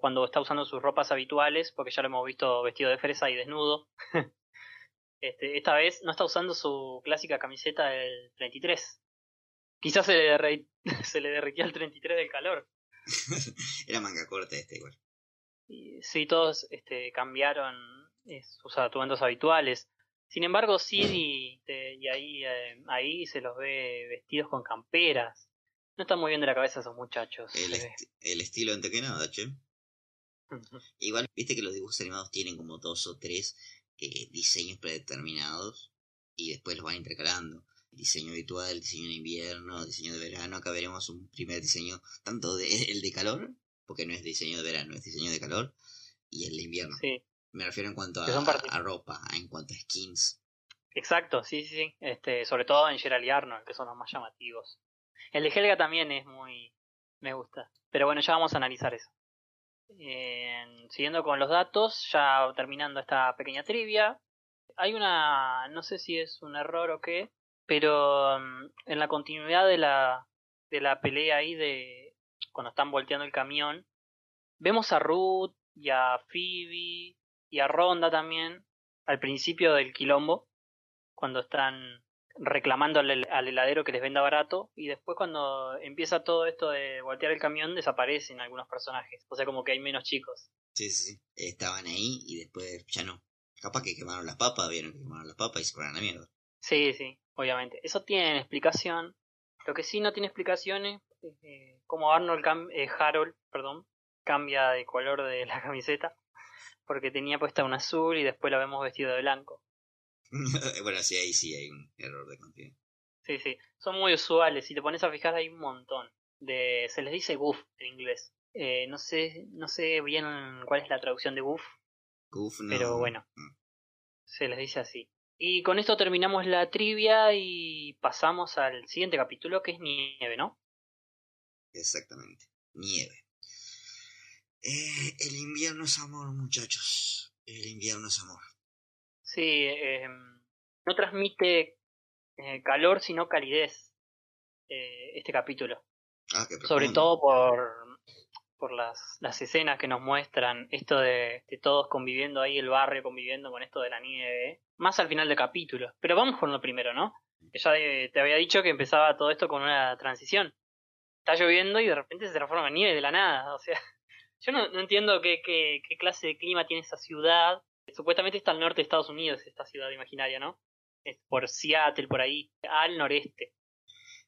cuando está usando sus ropas habituales, porque ya lo hemos visto vestido de fresa y desnudo. este, esta vez no está usando su clásica camiseta del 33. Quizás se le, derre- se le derritía el 33 del calor. Era manga corta este igual. Y sí, todos este, cambiaron eh, sus atuendos habituales. Sin embargo, Sid y, y ahí, eh, ahí se los ve vestidos con camperas. No están muy bien de la cabeza esos muchachos. El, est- el estilo antes que nada, che. Igual, viste que los dibujos animados tienen como dos o tres eh, diseños predeterminados y después los van intercalando. Diseño habitual, diseño de invierno, diseño de verano. Acá veremos un primer diseño, tanto de, el de calor, porque no es diseño de verano, es diseño de calor, y el de invierno. Sí, Me refiero en cuanto a, a ropa, en cuanto a skins. exacto, sí, sí, sí. Este, sobre todo en Gerald y Arnold, que son los más llamativos. El de Helga también es muy... me gusta. Pero bueno, ya vamos a analizar eso. Siguiendo con los datos, ya terminando esta pequeña trivia, hay una, no sé si es un error o qué, pero mm, en la continuidad de la, de la pelea ahí de cuando están volteando el camión, vemos a Ruth y a Phoebe y a Ronda también al principio del quilombo, cuando están reclamando al, al heladero que les venda barato y después cuando empieza todo esto de voltear el camión desaparecen algunos personajes, o sea como que hay menos chicos. Sí, sí, sí. Estaban ahí y después ya no. Capaz que quemaron las papas, vieron que quemaron las papas y se fueron a la mierda. Sí, sí, obviamente. Eso tiene explicación. Lo que sí no tiene explicación es eh, cómo Arnold cam- eh, Harold, perdón, cambia de color de la camiseta. Porque tenía puesta un azul y después la vemos vestido de blanco. bueno, sí, ahí sí hay un error de continuidad. Sí, sí. Son muy usuales. Si te pones a fijar hay un montón. De, se les dice goof en inglés. Eh, no sé, no sé bien cuál es la traducción de goof, Goof, no. pero bueno. Mm. Se les dice así. Y con esto terminamos la trivia y pasamos al siguiente capítulo que es nieve, ¿no? Exactamente. Nieve. Eh, el invierno es amor, muchachos. El invierno es amor. Sí, eh, no transmite eh, calor sino calidez eh, este capítulo. Ah, qué Sobre todo por, por las, las escenas que nos muestran, esto de, de todos conviviendo ahí, el barrio conviviendo con esto de la nieve, más al final del capítulo. Pero vamos con lo primero, ¿no? Que ya te había dicho que empezaba todo esto con una transición. Está lloviendo y de repente se transforma en nieve de la nada. O sea, yo no, no entiendo qué, qué, qué clase de clima tiene esa ciudad. Supuestamente está al norte de Estados Unidos, esta ciudad imaginaria, ¿no? Es por Seattle, por ahí, al noreste.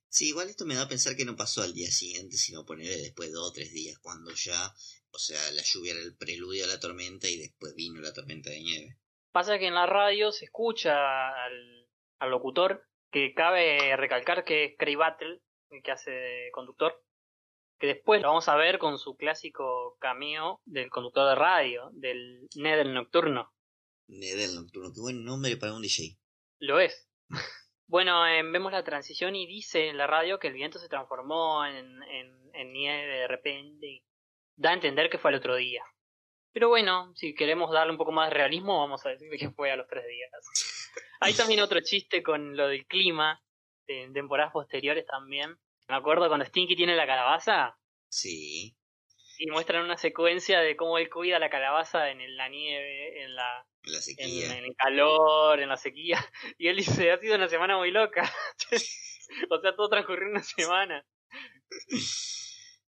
Sí, igual esto me da a pensar que no pasó al día siguiente, sino ponerle después de dos o tres días, cuando ya, o sea, la lluvia era el preludio a la tormenta y después vino la tormenta de nieve. Pasa que en la radio se escucha al, al locutor que cabe recalcar que es Craig Battle, el que hace conductor, que después lo vamos a ver con su clásico cameo del conductor de radio, del Ned Nocturno. Nedel Nocturno, qué buen nombre para un DJ. Lo es. Bueno, eh, vemos la transición y dice en la radio que el viento se transformó en, en, en nieve de repente. y Da a entender que fue al otro día. Pero bueno, si queremos darle un poco más de realismo, vamos a decir que fue a los tres días. Hay también otro chiste con lo del clima, en temporadas posteriores también. Me acuerdo cuando Stinky tiene la calabaza Sí. y muestran una secuencia de cómo él cuida la calabaza en la nieve, en la, En la sequía. en el calor, en la sequía. Y él dice, ha sido una semana muy loca. o sea, todo transcurrió en una semana.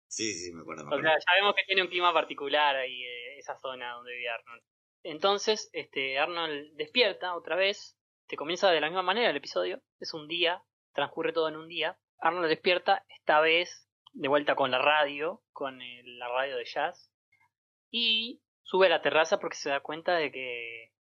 Sí, sí, me acuerdo. me O sea, ya vemos que tiene un clima particular ahí, eh, esa zona donde vive Arnold. Entonces, este, Arnold despierta otra vez, te comienza de la misma manera el episodio, es un día, transcurre todo en un día. Arnold despierta, esta vez de vuelta con la radio, con el- la radio de jazz, y sube a la terraza porque se da cuenta de que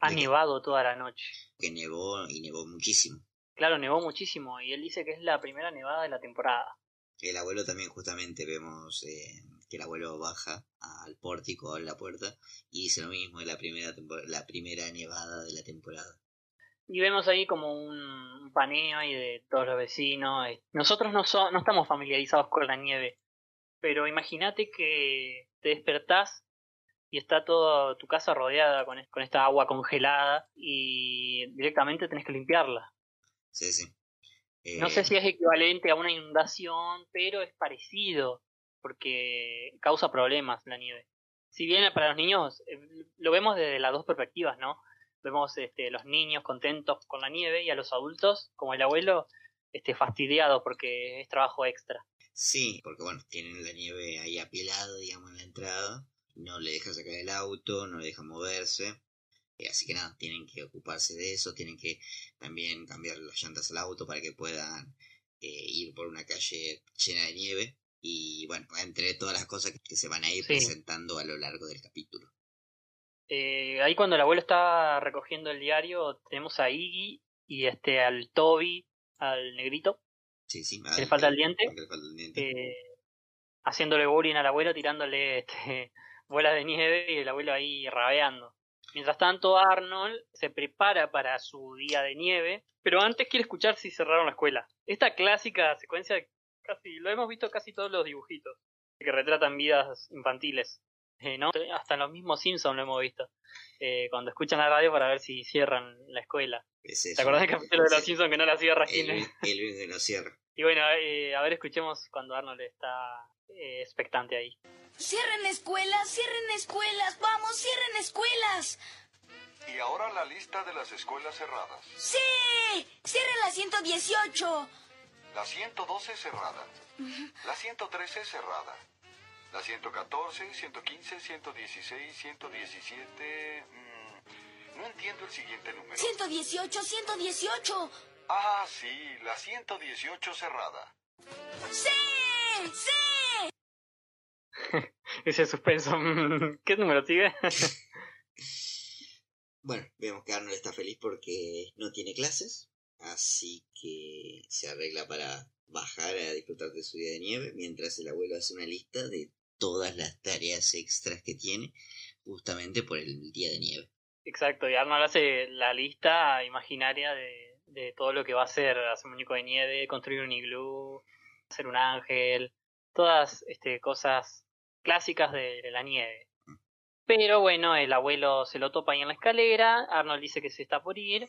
ha nevado toda la noche. Que nevó y nevó muchísimo. Claro, nevó muchísimo y él dice que es la primera nevada de la temporada. El abuelo también justamente vemos eh, que el abuelo baja al pórtico, abre la puerta y dice lo mismo, es la primera, la primera nevada de la temporada. Y vemos ahí como un paneo ahí de todos los vecinos. eh. Nosotros no, so- no estamos familiarizados con la nieve, pero imagínate que te despertás y está toda tu casa rodeada con, con esta agua congelada y directamente tenés que limpiarla. Sí, sí. Eh, No sé si es equivalente a una inundación, pero es parecido, porque causa problemas la nieve. Si bien para los niños eh, lo vemos desde las dos perspectivas, ¿no? Vemos este, los niños contentos con la nieve y a los adultos, como el abuelo, este, fastidiados porque es trabajo extra. Sí, porque bueno, tienen la nieve ahí apilada, digamos, en la entrada. No le deja sacar el auto, no le deja moverse. Eh, así que nada, tienen que ocuparse de eso, tienen que también cambiar las llantas al auto para que puedan eh, ir por una calle llena de nieve. Y bueno, entre todas las cosas que se van a ir Sí. presentando a lo largo del capítulo. Eh, ahí cuando el abuelo está recogiendo el diario, tenemos a Iggy y este al Toby, al negrito, Sí, sí. que le falta el diente. que le falta el diente. eh, haciéndole bullying al abuelo, tirándole este, bolas de nieve y el abuelo ahí rabeando. Mientras tanto, Arnold se prepara para su día de nieve, pero antes quiere escuchar si cerraron la escuela. Esta clásica secuencia, casi lo hemos visto casi todos los dibujitos que retratan vidas infantiles. Eh, ¿no? Hasta en los mismos Simpsons lo hemos visto. Eh, cuando escuchan la radio para ver si cierran la escuela. Es eso. ¿Te acordás del capítulo de los. Simpsons que no la cierra El, Skinner? el único que no cierra. Y bueno, eh, a ver, escuchemos cuando Arnold está eh, expectante ahí. Cierren escuelas, cierren escuelas, vamos, cierren escuelas. Y ahora la lista de las escuelas cerradas. Sí, cierren la 118. La 112 cerrada. La 113 cerrada. La 114, 115, 116, 117... mm, no entiendo el siguiente número. 118, 118. Ah, sí, la 118 cerrada. Sí, sí. Ese suspenso. ¿Qué número sigue? Bueno, vemos que Arnold está feliz porque no tiene clases, así que se arregla para bajar a disfrutar de su día de nieve, mientras el abuelo hace una lista de todas las tareas extras que tiene, justamente por el día de nieve. Exacto, y Arnold hace la lista imaginaria de, de todo lo que va a hacer, hacer un muñeco de nieve, construir un iglú, hacer un ángel, todas este, cosas clásicas de, de la nieve. Pero bueno, el abuelo se lo topa ahí en la escalera, Arnold dice que se está por ir,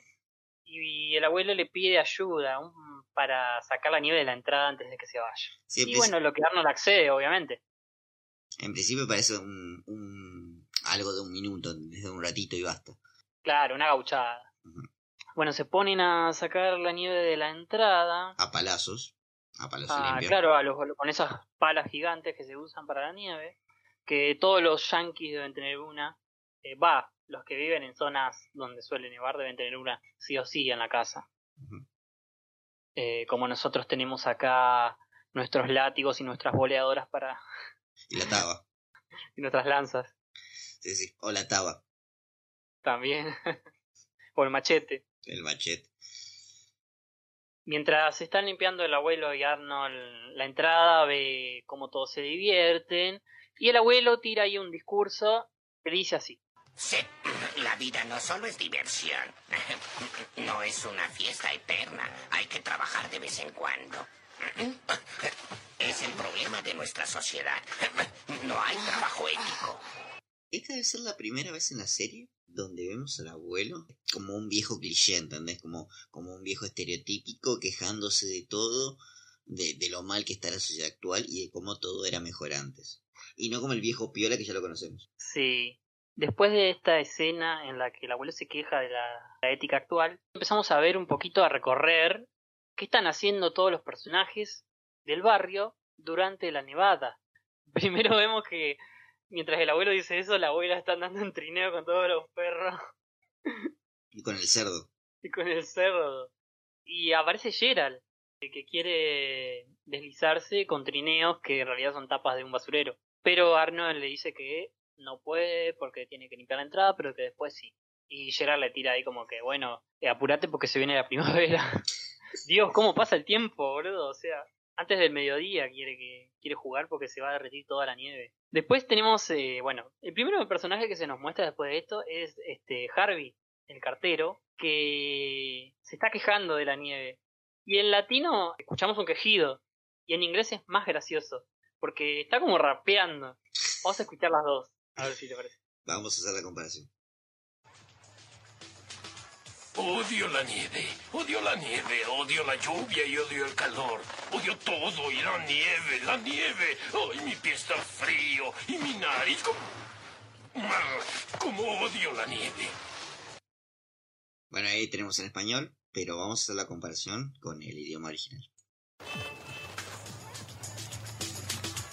y el abuelo le pide ayuda un- para sacar la nieve de la entrada antes de que se vaya. Y bueno, lo que Arnold accede, obviamente. En principio parece un, un- algo de un minuto, desde un ratito y basta. Claro, una gauchada. Bueno, se ponen a sacar la nieve de la entrada. A palazos, a palazos Ah, claro, a los- con esas palas gigantes que se usan para la nieve. Que todos los yankees deben tener una. Eh, va, los que viven en zonas donde suele nevar deben tener una sí o sí en la casa. Eh, como nosotros tenemos acá nuestros látigos y nuestras boleadoras para. Y la taba, y nuestras lanzas sí, sí. O la taba, también. o el machete. el machete. Mientras están limpiando el abuelo y Arnold la entrada, ve cómo todos se divierten. Y el abuelo tira ahí un discurso que dice así. Sí, la vida no solo es diversión. No es una fiesta eterna. Hay que trabajar de vez en cuando. Es el problema de nuestra sociedad. No hay trabajo ético. Esta debe ser la primera vez en la serie donde vemos al abuelo como un viejo cliché, ¿entendés? Como, como un viejo estereotípico quejándose de todo, de, de lo mal que está la sociedad actual y de cómo todo era mejor antes. Y no como el viejo piola que ya lo conocemos. Sí. Después de esta escena en la que el abuelo se queja de la, la ética actual, empezamos a ver un poquito a recorrer qué están haciendo todos los personajes del barrio durante la nevada. Primero vemos que mientras el abuelo dice eso, la abuela está andando en trineo con todos los perros Y con el cerdo. y con el cerdo. Y aparece Gerald, eh, que quiere deslizarse con trineos que en realidad son tapas de un basurero. Pero Arnold le dice que no puede porque tiene que limpiar la entrada, pero que después sí. Y Gerald le tira ahí como que, bueno, eh, apurate porque se viene la primavera. Dios, ¿cómo pasa el tiempo, boludo? O sea, antes del mediodía quiere que quiere jugar porque se va a derretir toda la nieve. Después tenemos, eh, bueno, el primero personaje que se nos muestra después de esto es este Harvey, el cartero, que se está quejando de la nieve. Y en latino escuchamos un quejido. Y en inglés es más gracioso. Porque está como rapeando. Vamos a escuchar las dos. A ver si te parece. Vamos a hacer la comparación. Odio la nieve, odio la nieve, odio la lluvia y odio el calor. Odio todo y la nieve, la nieve. Ay, mi pie está frío y mi nariz como... Como odio la nieve. Bueno, ahí tenemos en español, pero vamos a hacer la comparación con el idioma original.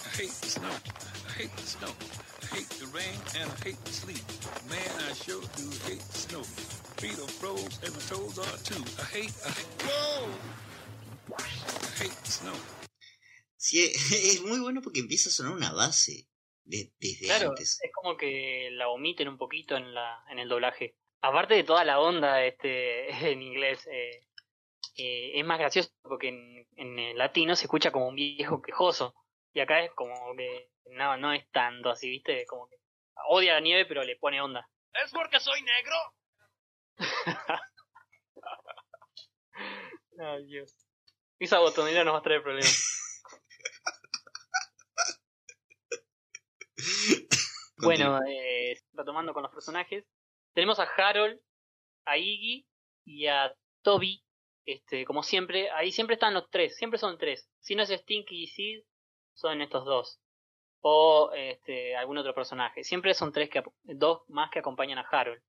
I hate the snow. I hate the snow. I hate the rain and I hate the sleet. Man, I sure do hate the snow. Feet are froze and my toes are too. I hate, I hate, whoa! I hate the snow. Sí, es muy bueno porque empieza a sonar una base de, desde Claro, antes. es como que la omiten un poquito en la en el doblaje. Aparte de toda la onda este en inglés, eh, eh, es más gracioso porque en, en el latino se escucha como un viejo quejoso. Y acá es como que no, no es tanto así, ¿viste? Como que odia la nieve pero le pone onda. ¿Es porque soy negro? Ay, Dios. Esa botonera nos va a traer problemas. Bueno, eh, retomando con los personajes, tenemos a Harold, a Iggy y a Toby. Este, como siempre, ahí siempre están los tres, siempre son tres. Si no es Stinky y Sid, son estos dos. O este, algún otro personaje. Siempre son tres que, dos más que acompañan a Harold.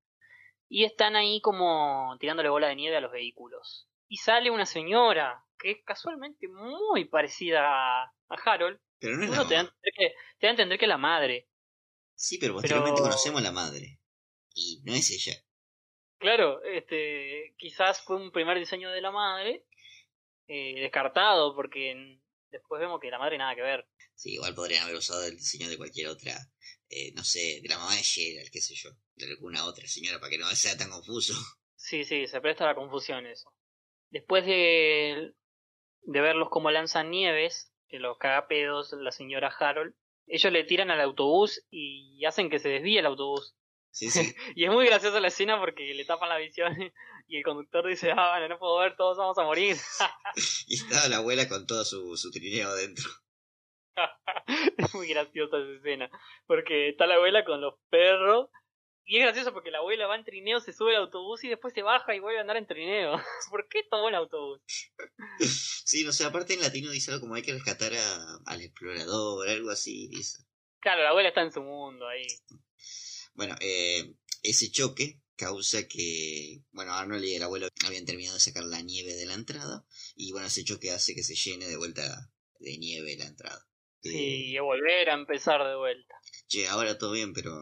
Y están ahí como tirándole bola de nieve a los vehículos. Y sale una señora que es casualmente muy parecida a, a Harold. Pero no es Uno la te da, que, te da a entender que es la madre. Sí, pero posteriormente pero- conocemos a la madre. Y no es ella. Claro, este, quizás fue un primer diseño de la madre eh, descartado porque después vemos que la madre nada que ver. Sí, igual podrían haber usado el diseño de cualquier otra, eh, no sé, de la mamá de Gerald, qué sé yo, de alguna otra señora para que no sea tan confuso. Sí, sí, se presta a la confusión eso. Después de, de verlos como lanzan nieves, que los cagapedos, la señora Harold, ellos le tiran al autobús y hacen que se desvíe el autobús. Sí, sí. Y es muy graciosa la escena porque le tapan la visión y el conductor dice, ah, bueno, no puedo ver, todos vamos a morir. Y estaba la abuela con todo su, su trineo adentro. es muy graciosa esa escena. Porque está la abuela con los perros. Y es gracioso porque la abuela va en trineo, se sube al autobús y después se baja y vuelve a andar en trineo. ¿Por qué tomó el autobús? Sí, no sé, aparte en latino dice algo como hay que rescatar a- al explorador, algo así, dice. Claro, la abuela está en su mundo ahí. Bueno, eh, ese choque causa que, bueno, Arnold y el abuelo habían terminado de sacar la nieve de la entrada, y bueno, ese choque hace que se llene de vuelta de nieve la entrada. Eh, Sí, y volver a empezar de vuelta. Che, ahora todo bien, pero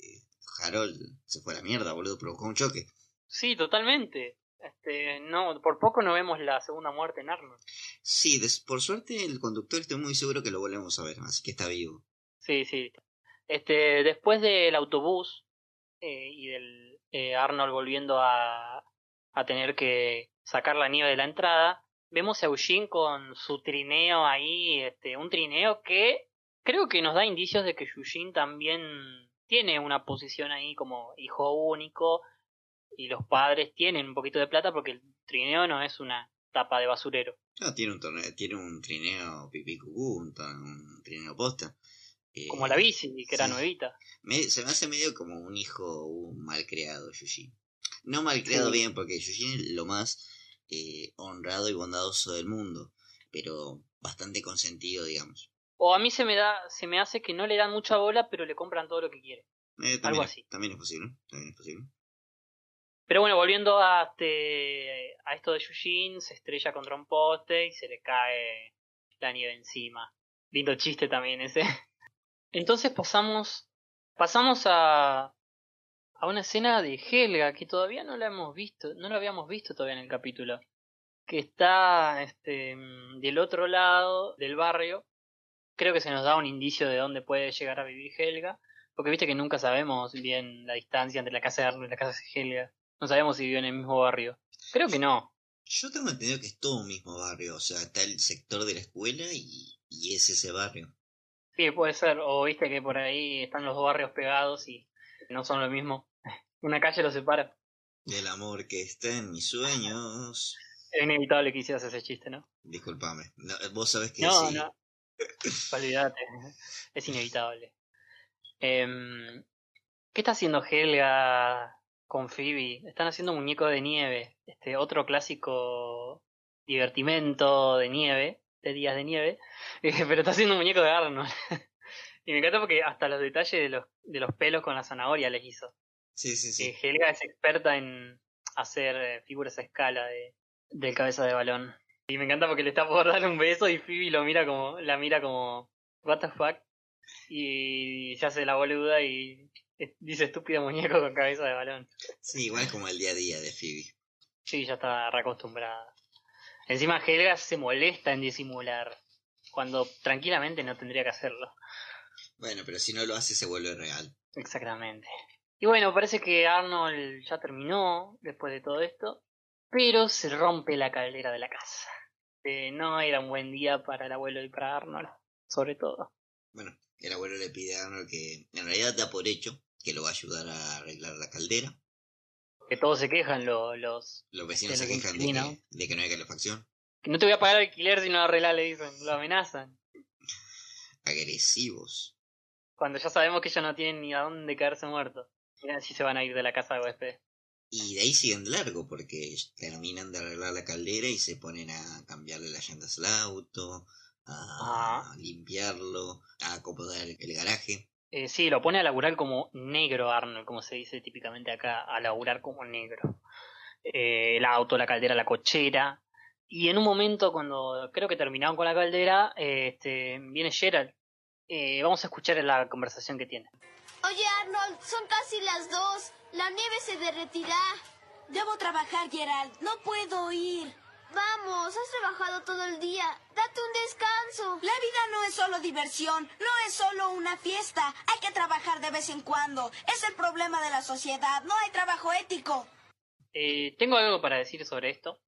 eh, Harold se fue a la mierda, boludo, provocó un choque. Sí, totalmente. Este, no, por poco no vemos la segunda muerte en Arnold. Sí, por suerte el conductor estoy muy seguro que lo volvemos a ver, así que está vivo. Sí, sí. Este, después del autobús eh, y del eh, Arnold volviendo a, tener que sacar la nieve de la entrada, vemos a Eugene con su trineo ahí, este, un trineo que creo que nos da indicios de que Eugene también tiene una posición ahí como hijo único y los padres tienen un poquito de plata porque el trineo no es una tapa de basurero. No, tiene un tiene un trineo pipí cucú, un, un trineo posta. Eh, Como la bici, que era nuevita. me- se me hace medio como un hijo un mal creado, Yushin. No mal creado Sí. bien, porque Yushin es lo más eh, honrado y bondadoso del mundo, pero bastante consentido, digamos. O a mí se me da, se me hace que no le dan mucha bola, pero le compran todo lo que quiere. Eh, también, Algo así. también es posible. También es posible. Pero bueno, volviendo a, este, a esto de Yujin, se estrella contra un poste y se le cae la nieve encima. Lindo chiste también ese. Entonces pasamos, pasamos a, a una escena de Helga que todavía no la hemos visto, no la habíamos visto todavía en el capítulo. Que está este, mm, del otro lado del barrio. Creo que se nos da un indicio de dónde puede llegar a vivir Helga. Porque viste que nunca sabemos bien la distancia entre la casa de Arno y la casa de Helga. No sabemos si vive en el mismo barrio. Creo que no. Yo tengo entendido que es todo un mismo barrio. O sea, está el sector de la escuela y, y es ese barrio. Sí, puede ser. O viste que por ahí están los dos barrios pegados y no son lo mismo. Una calle los separa. El amor que está en mis sueños. Es inevitable que hicieras ese chiste, ¿no? Disculpame. No, vos sabés que No, sí. no. Olvídate. Es inevitable. Em, ¿Qué está haciendo Helga con Phoebe? Están haciendo muñeco de nieve. Este otro clásico divertimento de nieve, de días de nieve. Eh, pero está haciendo un muñeco de Arnold. y me encanta porque hasta los detalles de los, de los pelos con la zanahoria les hizo. Sí, sí, sí. Eh, Helga es experta en hacer eh, figuras a escala de, del cabeza de balón. Y me encanta porque le está por dar un beso y Phoebe lo mira como, la mira como, what the fuck. Y se hace la boluda y dice estúpido muñeco con cabeza de balón. Sí, igual como el día a día de Phoebe. Sí, ya está reacostumbrada. Encima Helga se molesta en disimular, cuando tranquilamente no tendría que hacerlo. Bueno, pero si no lo hace se vuelve real. Exactamente. Y bueno, parece que Arnold ya terminó después de todo esto, pero se rompe la caldera de la casa. Eh, no era un buen día para el abuelo y para Arnold, sobre todo. Bueno, el abuelo le pide a Arnold que en realidad da por hecho que lo va a ayudar a arreglar la caldera. Que todos se quejan lo- los... Los vecinos se quejan de que, de que no hay calefacción. Que no te voy a pagar alquiler si no arreglas, le dicen, lo amenazan. Agresivos. Cuando ya sabemos que ellos no tienen ni a dónde caerse muertos. Mira si se van a ir de la casa de huésped. Y de ahí siguen largo porque terminan de arreglar la caldera y se ponen a cambiarle las llantas al auto, a limpiarlo, a acomodar el garaje. Eh, sí, lo pone a laburar como negro Arnold, como se dice típicamente acá, a laburar como negro. Eh, el auto, la caldera, la cochera. Y en un momento, cuando creo que terminaron con la caldera, eh, este, viene Gerald. Eh, vamos a escuchar la conversación que tiene. Oye, Arnold, son casi las dos. La nieve se derretirá. Debo trabajar, Gerald. No puedo ir. Vamos, has trabajado todo el día. Date un descanso. La vida no es solo diversión, no es solo una fiesta. Hay que trabajar de vez en cuando. Es el problema de la sociedad. No hay trabajo ético. Eh, tengo algo para decir sobre esto,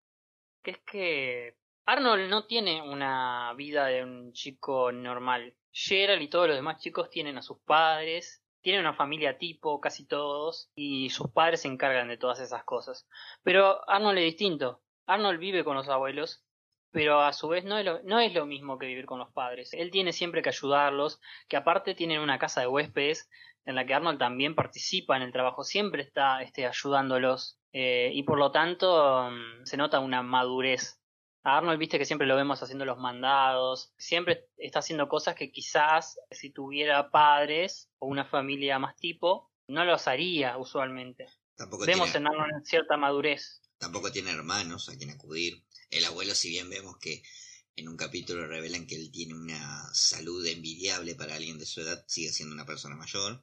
que es que Arnold no tiene una vida de un chico normal. Gerald y todos los demás chicos tienen a sus padres, tienen una familia tipo, casi todos, y sus padres se encargan de todas esas cosas. Pero Arnold es distinto. Arnold vive con los abuelos, pero a su vez no es, lo, no es lo mismo que vivir con los padres. Él tiene siempre que ayudarlos, que aparte tienen una casa de huéspedes en la que Arnold también participa en el trabajo, siempre está este, ayudándolos eh, y por lo tanto mm, se nota una madurez. A Arnold, viste que siempre lo vemos haciendo los mandados, siempre está haciendo cosas que quizás si tuviera padres o una familia más tipo, no los haría usualmente. Tampoco Vemos tiene, en Arnold cierta madurez. Tampoco tiene hermanos a quien acudir. El abuelo, si bien vemos que en un capítulo revelan que él tiene una salud envidiable para alguien de su edad, sigue siendo una persona mayor.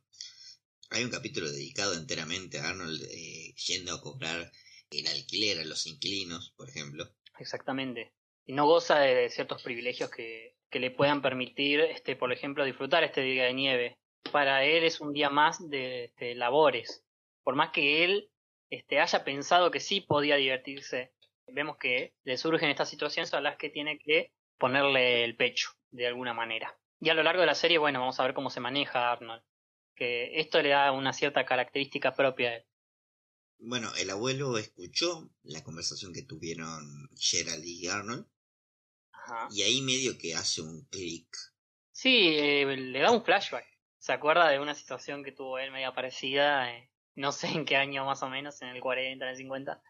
Hay un capítulo dedicado enteramente a Arnold eh, yendo a cobrar el alquiler a los inquilinos, por ejemplo. Exactamente. Y no goza de ciertos privilegios que, que le puedan permitir, este, por ejemplo, disfrutar este día de nieve. Para él es un día más de, este, labores. Por más que él este, haya pensado que sí podía divertirse, vemos que le surgen estas situaciones a las que tiene que ponerle el pecho, de alguna manera. Y a lo largo de la serie, bueno, vamos a ver cómo se maneja Arnold. Que esto le da una cierta característica propia a él. Bueno, el abuelo escuchó la conversación que tuvieron Gerald y Arnold Ajá. y ahí medio que hace un clic. Sí, eh, le da un flashback. Se acuerda de una situación que tuvo él media parecida, eh, no sé en qué año más o menos, en el 40, en el 50,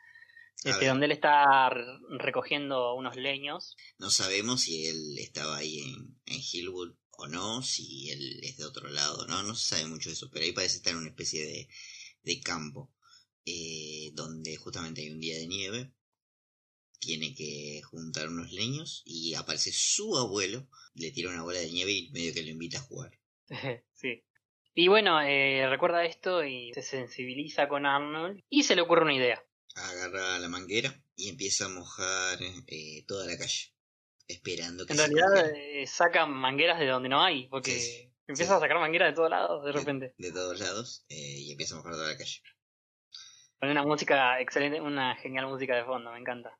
este, donde él está re- recogiendo unos leños. No sabemos si él estaba ahí en, en Hillwood o no, si él es de otro lado, no, no se sabe mucho de eso, pero ahí parece estar en una especie de, de campo, eh, donde justamente hay un día de nieve, tiene que juntar unos leños y aparece su abuelo, le tira una bola de nieve y medio que lo invita a jugar. sí. Y bueno, eh, recuerda esto y se sensibiliza con Arnold y se le ocurre una idea. Agarra la manguera y empieza a mojar eh, toda la calle, esperando que En se realidad eh, saca mangueras de donde no hay, porque empieza a sacar mangueras de todos lados de repente. de todos lados y empieza a mojar toda la calle. Con una música excelente, una genial música de fondo, me encanta.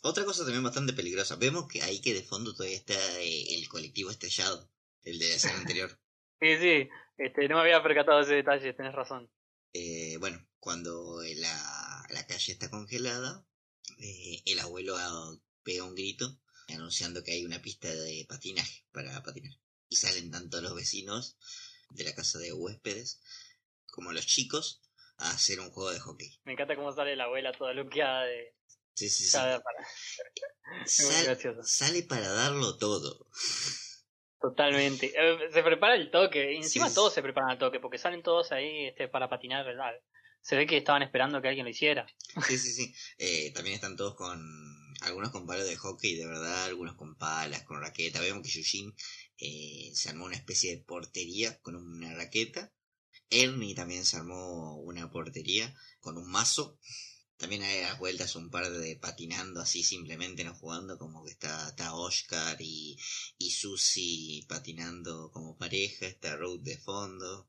Otra cosa también bastante peligrosa, vemos que ahí que de fondo todavía está el colectivo estrellado, el de la escena anterior. Sí, sí, este, no me había percatado de ese detalle, tenés razón. Eh, bueno, cuando la, la calle está congelada, eh, el abuelo pega un grito anunciando que hay una pista de patinaje para patinar. Y salen tanto los vecinos de la casa de huéspedes como los chicos a hacer un juego de hockey. Me encanta cómo sale la abuela toda luqueada de... Sí, sí, sí. para- Sal- sale para darlo todo. Totalmente. Eh, Se prepara el toque. Encima Sí, todos se preparan al toque, porque salen todos ahí este, para patinar, ¿verdad? Se ve que estaban esperando que alguien lo hiciera. Sí, sí, sí. Eh, también están todos con. Algunos con palos de hockey, de verdad, algunos con palas, con raqueta. Vemos que Yushin eh, se armó una especie de portería con una raqueta. Ernie también se armó una portería con un mazo. También hay a las vueltas un par de patinando así simplemente, no jugando, como que está, está Oscar y, y Susie patinando como pareja, está Ruth de fondo.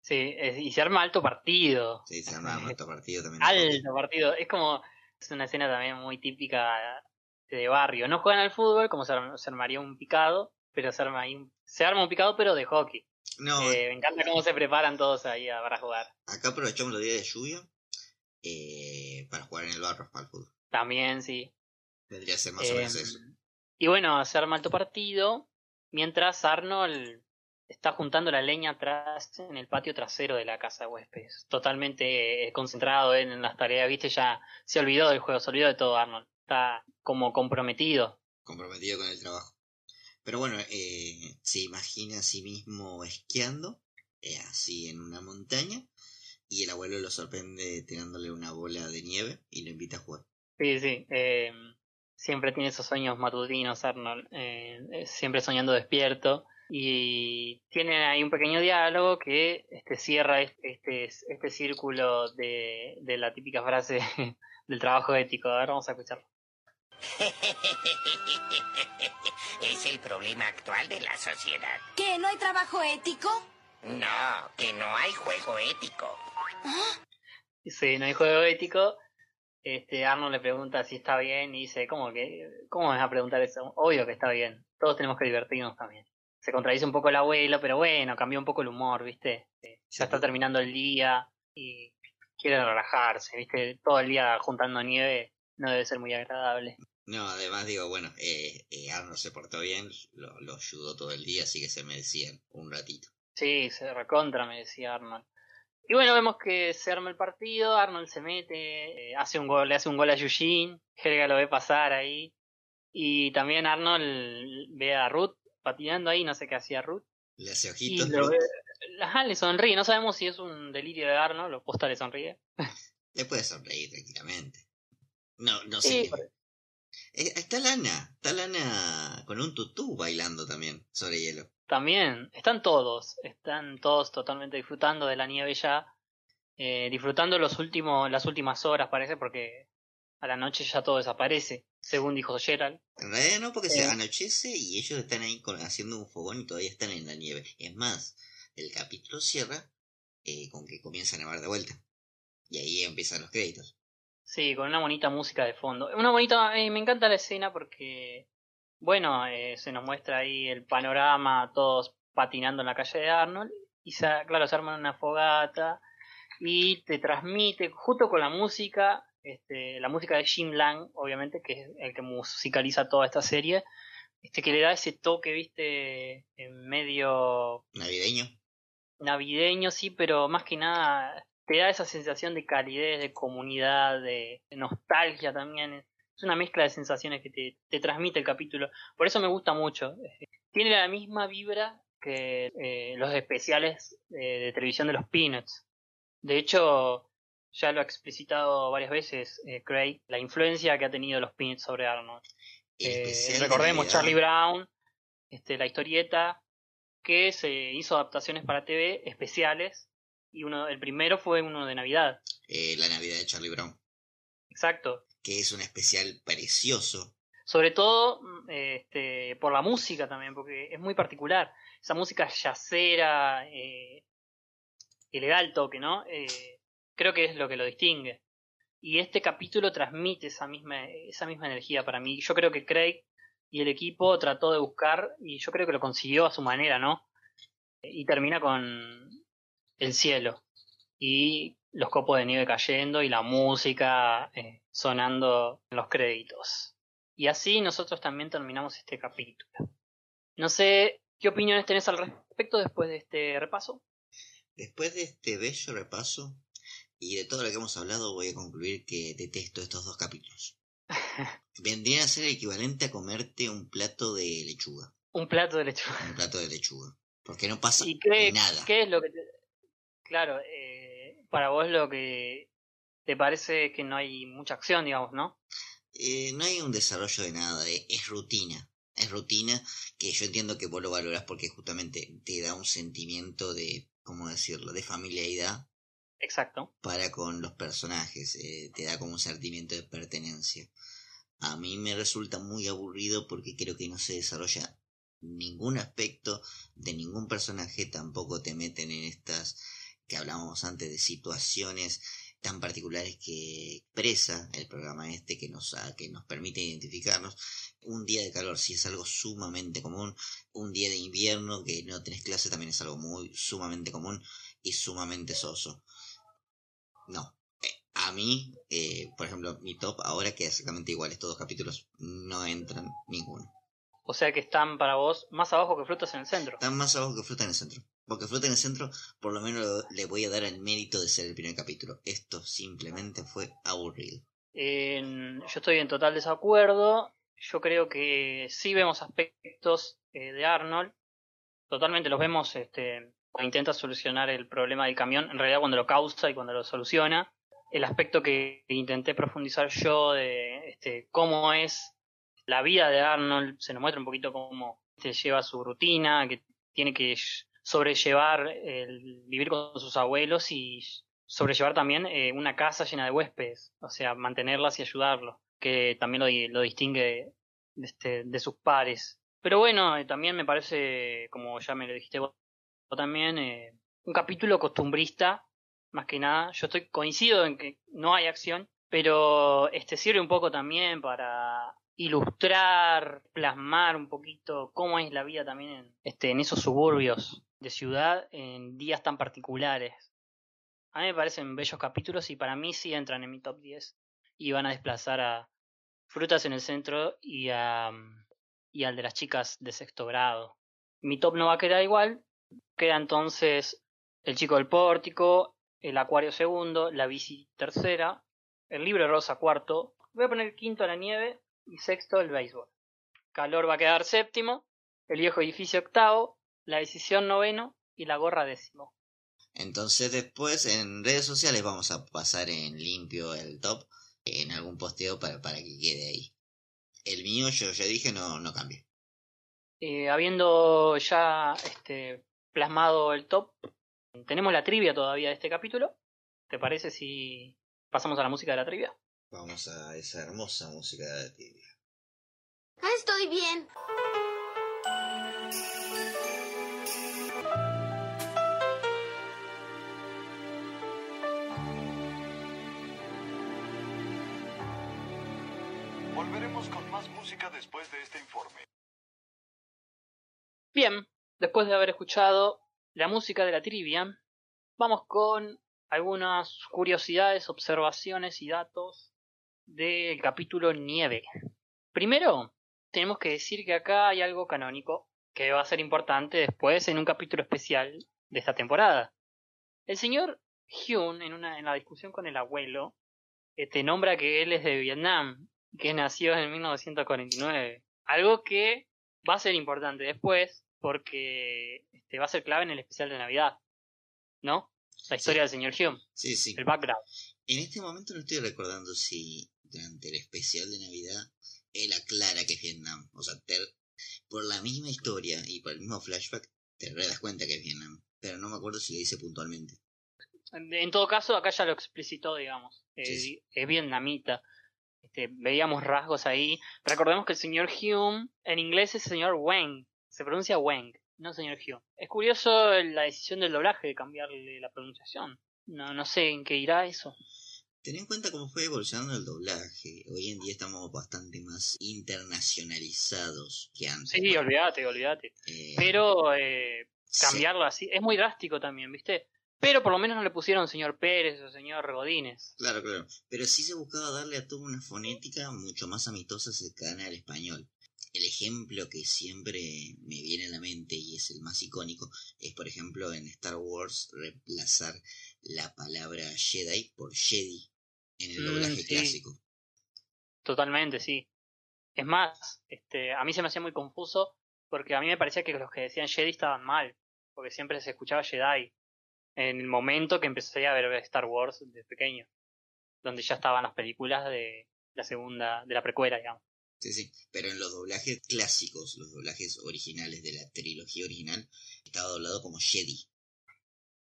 Sí, es- y se arma alto partido. Sí, se arma alto partido también. Alto partido. Es como. Es una escena también muy típica de barrio. No juegan al fútbol como se, arm- se armaría un picado, pero se arma ahí un- se arma un picado, pero de hockey. No, Eh, me encanta cómo se preparan todos ahí para jugar. Acá aprovechamos los días de lluvia eh, para jugar en el barro al fútbol. También, sí. Vendría a ser más o menos eso. Y bueno, se arma alto partido, mientras Arnold está juntando la leña atrás en el patio trasero de la casa de huéspedes. Totalmente eh, concentrado en, en las tareas, viste, ya se olvidó del juego, se olvidó de todo Arnold. Está como comprometido. Comprometido con el trabajo. Pero bueno, eh, se imagina a sí mismo esquiando, eh, así en una montaña, y el abuelo lo sorprende tirándole una bola de nieve y lo invita a jugar. Sí, sí. eh, siempre tiene esos sueños matutinos Arnold, eh, eh, siempre soñando despierto. Y tiene ahí un pequeño diálogo que este, cierra este, este, este círculo de, de la típica frase del trabajo ético. A ver, vamos a escucharlo. Es el problema actual de la sociedad. ¿Qué? ¿No hay trabajo ético? No, que no hay juego ético. Dice, no hay juego ético. Este, Arnold le pregunta si está bien y dice, ¿cómo que, cómo vas a preguntar eso? Obvio que está bien. Todos tenemos que divertirnos también. Se contradice un poco el abuelo, pero bueno, cambió un poco el humor, ¿viste? Eh, Ya está terminando el día y quiere relajarse, ¿viste? Todo el día juntando nieve no debe ser muy agradable. No, además digo, bueno, eh, eh, Arnold se portó bien, lo, lo ayudó todo el día, así que se merecían un ratito. Sí, se recontra, me decía Arnold. Y bueno, vemos que se arma el partido, Arnold se mete, eh, hace un gol, le hace un gol a Yushin, Helga lo ve pasar ahí. Y también Arnold ve a Ruth patinando ahí, no sé qué hacía Ruth. Le hace Y ojitos. lo ve, ajá, le sonríe, no sabemos si es un delirio de Arnold, o posta le sonríe. Le puede sonreír tranquilamente. No, no Sí, sé. Eh, está Lana, está Lana con un tutú bailando también sobre hielo. También, están todos, están todos totalmente disfrutando de la nieve ya, eh, disfrutando los últimos, las últimas horas parece, porque a la noche ya todo desaparece, según dijo Gerald. En realidad no, porque se Eh. anochece y ellos están ahí con- haciendo un fogón y todavía están en la nieve. Es más, el capítulo cierra eh, con que comienza a nevar de vuelta. Y ahí empiezan los créditos. Sí, con una bonita música de fondo. Una bonita, eh, me encanta la escena porque, bueno, eh, se nos muestra ahí el panorama, todos patinando en la calle de Arnold, y se, claro, se arman una fogata y te transmite, justo con la música, este, la música de Jim Lang, obviamente, que es el que musicaliza toda esta serie, este, que le da ese toque, viste, en medio Navideño. navideño, sí, pero más que nada te da esa sensación de calidez, de comunidad, de nostalgia también. Es una mezcla de sensaciones que te, te transmite el capítulo. Por eso me gusta mucho. tiene la misma vibra que eh, los especiales eh, de televisión de los Peanuts. De hecho, ya lo ha explicitado varias veces eh, Craig, la influencia que ha tenido los Peanuts sobre Arnold. Recordemos Charlie Brown, este, la historieta, que se hizo adaptaciones para TV especiales y uno, el primero fue uno de Navidad. La Navidad de Charlie Brown. Exacto. Que es un especial precioso. Sobre todo mm, este, por la música también, porque es muy particular. Esa música yacera, eh, que le da el toque, ¿no? Eh, creo que es lo que lo distingue. Y este capítulo transmite esa misma, esa misma energía para mí. Yo creo que Craig y el equipo trató de buscar, y yo creo que lo consiguió a su manera, ¿no? Y termina con el cielo. Y los copos de nieve cayendo y la música eh, sonando en los créditos. Y así nosotros también terminamos este capítulo. No sé qué opiniones tenés al respecto después de este repaso. Después de este bello repaso y de todo lo que hemos hablado, voy a concluir que detesto estos dos capítulos. Vendría a ser equivalente a comerte un plato de lechuga. Un plato de lechuga. Un plato de lechuga. Porque no pasa ¿Y qué, nada. ¿Qué es lo que te... Claro, eh, para vos lo que te parece es que no hay mucha acción, digamos, ¿no? Eh, no hay un desarrollo de nada, eh, es rutina. Es rutina que yo entiendo que vos lo valoras porque justamente te da un sentimiento de, ¿cómo decirlo?, de familiaridad. Exacto. Para con los personajes, eh, te da como un sentimiento de pertenencia. A mí me resulta muy aburrido porque creo que no se desarrolla ningún aspecto de ningún personaje, tampoco te meten en estas que hablábamos antes de situaciones tan particulares que expresa el programa este que nos, que nos permite identificarnos. Un día de calor sí es algo sumamente común, un día de invierno que no tenés clase también es algo muy sumamente común y sumamente soso. No, eh, a mí, eh, por ejemplo, mi top ahora queda exactamente igual, estos dos capítulos no entran ninguno. O sea que están para vos más abajo que frutas en el centro. Están más abajo que frutas en el centro. Porque Fruta en el Centro, por lo menos le voy a dar el mérito de ser el primer capítulo. Esto simplemente fue aburrido. yo estoy en total desacuerdo. Yo creo que sí vemos aspectos eh, de Arnold. Totalmente los vemos este, cuando intenta solucionar el problema del camión. En realidad cuando lo causa y cuando lo soluciona. El aspecto que intenté profundizar yo de este, cómo es la vida de Arnold. Se nos muestra un poquito cómo este, lleva su rutina, que tiene que sobrellevar el vivir con sus abuelos y sobrellevar también eh, una casa llena de huéspedes, o sea, mantenerlas y ayudarlos, que también lo, lo distingue de, este, de sus pares. Pero bueno, eh, también me parece, como ya me lo dijiste vos, también, eh, un capítulo costumbrista, más que nada. Yo estoy coincido en que no hay acción, pero este sirve un poco también para ilustrar, plasmar un poquito cómo es la vida también en, este, en esos suburbios de ciudad en días tan particulares. A mí me parecen bellos capítulos y para mí sí entran en mi top 10 y van a desplazar a Frutas en el centro y, a, y al de las chicas de sexto grado. Mi top no va a quedar igual, queda entonces El chico del pórtico, El acuario segundo, La bici tercera, El libro rosa cuarto, voy a poner quinto la nieve y sexto el béisbol. Calor va a quedar séptimo, El viejo edificio octavo, la decisión noveno y la gorra décimo. Entonces después en redes sociales vamos a pasar en limpio el top en algún posteo para, para que quede ahí. El mío, yo ya dije, no, no cambia. Eh, habiendo ya este, plasmado el top, tenemos la trivia todavía de este capítulo. ¿Te parece si pasamos a la música de la trivia? Vamos a esa hermosa música de la trivia. Ah, estoy bien. Volveremos con más música después de este informe. Bien, después de haber escuchado la música de la trivia, vamos con algunas curiosidades, observaciones y datos del capítulo Nieve. Primero, tenemos que decir que acá hay algo canónico que va a ser importante después en un capítulo especial de esta temporada. El señor Hyun, en, una, en la discusión con el abuelo, te nombra que él es de Vietnam que nació en 1949. Algo que va a ser importante después porque este, va a ser clave en el especial de Navidad, ¿no? La historia del señor Hume, Sí, sí. el background. En este momento no estoy recordando si durante el especial de Navidad él aclara que es Vietnam. O sea, te- por la misma historia y por el mismo flashback te re das cuenta que es Vietnam. Pero no me acuerdo si lo dice puntualmente. En todo caso, acá ya lo explicitó, digamos. Eh, sí. Es vietnamita. Este, veíamos rasgos ahí. Recordemos que el señor Hume en inglés es señor Wang. Se pronuncia Wang, no señor Hume. Es curioso la decisión del doblaje de cambiarle la pronunciación. No, no sé en qué irá eso. Ten en cuenta cómo fue evolucionando el doblaje. Hoy en día estamos bastante más internacionalizados que antes. Sí, olvídate, olvídate. Eh, Pero eh, sí. cambiarlo así es muy drástico también, ¿viste? Pero por lo menos no le pusieron señor Pérez o señor Godínez. Claro, claro. Pero sí se buscaba darle a todo una fonética mucho más amistosa cercana al español. El ejemplo que siempre me viene a la mente y es el más icónico es, por ejemplo, en Star Wars reemplazar la palabra Jedi por Jedi en el Mm, doblaje sí. clásico. Totalmente, sí. Es más, este, a mí se me hacía muy confuso porque a mí me parecía que los que decían Jedi estaban mal, porque siempre se escuchaba Jedi en el momento que empecé a ver Star Wars de pequeño, donde ya estaban las películas de la segunda, de la precuela, digamos. Sí, sí. Pero en los doblajes clásicos, los doblajes originales de la trilogía original, estaba doblado como Jedi.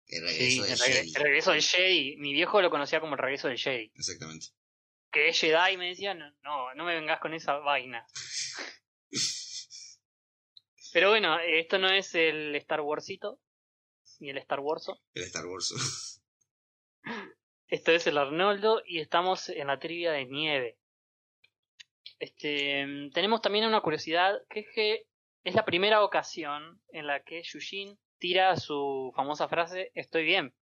El regreso el, del Jedi. el regreso del Jedi, mi viejo lo conocía como el regreso del Jedi. Exactamente. Que es Jedi, me decía, no, no, no me vengas con esa vaina. Pero bueno, esto no es el Star Warsito, ni el Star Warso. El Star Wars. Esto es el Arnoldo y estamos en la trivia de nieve. Este, tenemos también una curiosidad, que es que es la primera ocasión en la que Yushin tira su famosa frase Estoy bien,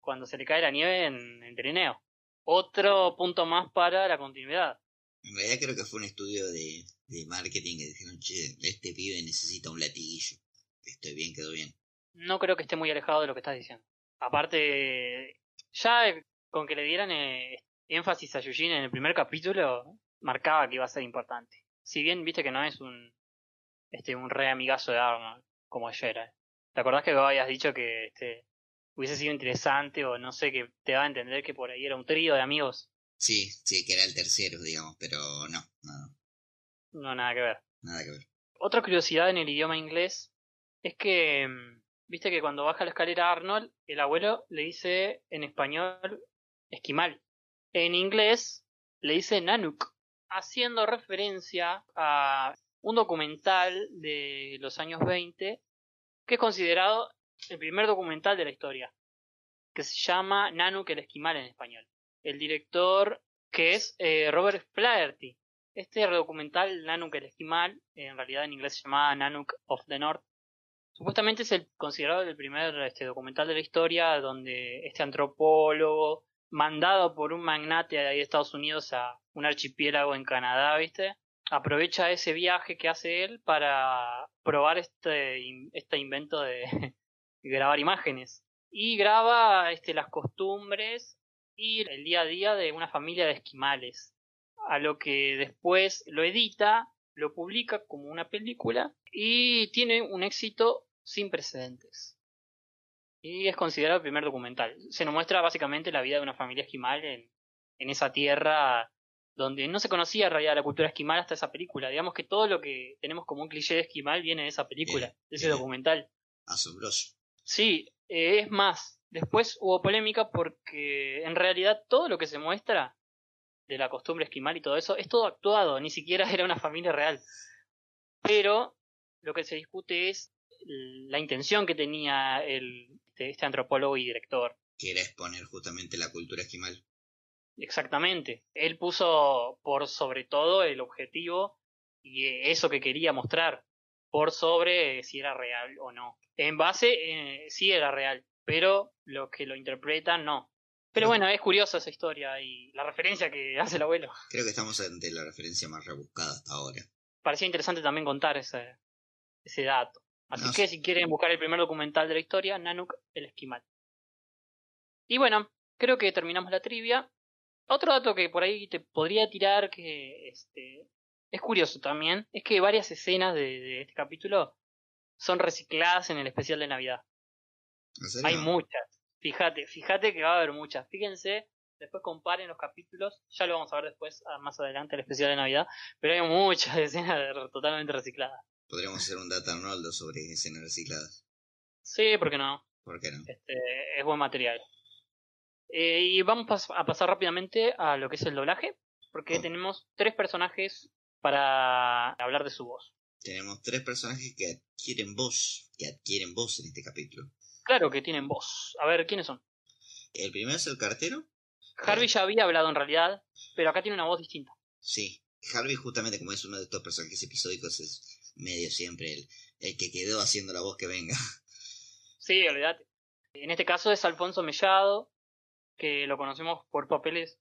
cuando se le cae la nieve en el trineo. Otro punto más para la continuidad. En realidad creo que fue un estudio de, de marketing que dijeron, che, este pibe necesita un latiguillo. Estoy bien, quedó bien. No creo que esté muy alejado de lo que estás diciendo. Aparte, ya con que le dieran eh, énfasis a Yushin en el primer capítulo, marcaba que iba a ser importante. Si bien viste que no es un este un re amigazo de Arnold como ayer. eh. ¿Te acordás que vos habías dicho que este hubiese sido interesante o no sé que te daba a entender que por ahí era un trío de amigos? Sí, sí, que era el tercero, digamos, pero no, no, No, nada que ver. nada que ver. Otra curiosidad en el idioma inglés es que, mm, viste que cuando baja la escalera Arnold, el abuelo le dice en español esquimal. En inglés le dice Nanook, haciendo referencia a un documental de los años 20 que es considerado el primer documental de la historia, que se llama Nanook el esquimal en español. El director que es eh, Robert Flaherty. Este documental, Nanook el Esquimal, en realidad en inglés se llamaba Nanook of the North, supuestamente es el considerado el primer este, documental de la historia donde este antropólogo, mandado por un magnate de de Estados Unidos a un archipiélago en Canadá, ¿viste? Aprovecha ese viaje que hace él para probar este, este invento de grabar imágenes. Y graba este, las costumbres y el día a día de una familia de esquimales a lo que después lo edita, lo publica como una película y tiene un éxito sin precedentes. Y es considerado el primer documental. Se nos muestra básicamente la vida de una familia esquimal en, en esa tierra donde no se conocía en realidad la cultura esquimal hasta esa película. Digamos que todo lo que tenemos como un cliché de esquimal viene de esa película, Bien, de ese bien. documental. Asombroso. Sí, eh, es más, después hubo polémica porque en realidad todo lo que se muestra de la costumbre esquimal y todo eso es todo actuado, ni siquiera era una familia real. Pero lo que se discute es la intención que tenía el, este, este antropólogo y director. Que era exponer justamente la cultura esquimal. Exactamente. Él puso por sobre todo el objetivo y eso que quería mostrar, por sobre si era real o no. En base, eh, sí era real, pero los que lo interpretan no. Pero bueno, es curiosa esa historia y la referencia que hace el abuelo. Creo que estamos ante la referencia más rebuscada hasta ahora. Parecía interesante también contar ese, ese dato. Así No que sé. si quieren buscar el primer documental de la historia, Nanook el Esquimal. Y bueno, creo que terminamos la trivia. Otro dato que por ahí te podría tirar que este es curioso también es que varias escenas de, de este capítulo son recicladas en el especial de Navidad. ¿En serio? Hay muchas. Fíjate, fíjate que va a haber muchas. Fíjense, después comparen los capítulos. Ya lo vamos a ver después, más adelante, el especial de Navidad. Pero hay muchas escenas de- totalmente recicladas. Podríamos hacer un data Arnoldo sobre escenas recicladas. Sí, ¿por qué no? ¿Por qué no? Este, es buen material. Eh, y vamos a pasar rápidamente a lo que es el doblaje, porque Oh. tenemos tres personajes para hablar de su voz. Tenemos tres personajes que adquieren voz, que adquieren voz en este capítulo. Claro que tienen voz. A ver, ¿quiénes son? El primero es el cartero. Harvey ya había hablado en realidad, pero acá tiene una voz distinta. Sí, Harvey justamente como es uno de estos personajes episódicos es medio siempre el, el que quedó haciendo la voz que venga. Sí, olvídate. En este caso es Alfonso Mellado, que lo conocemos por papeles.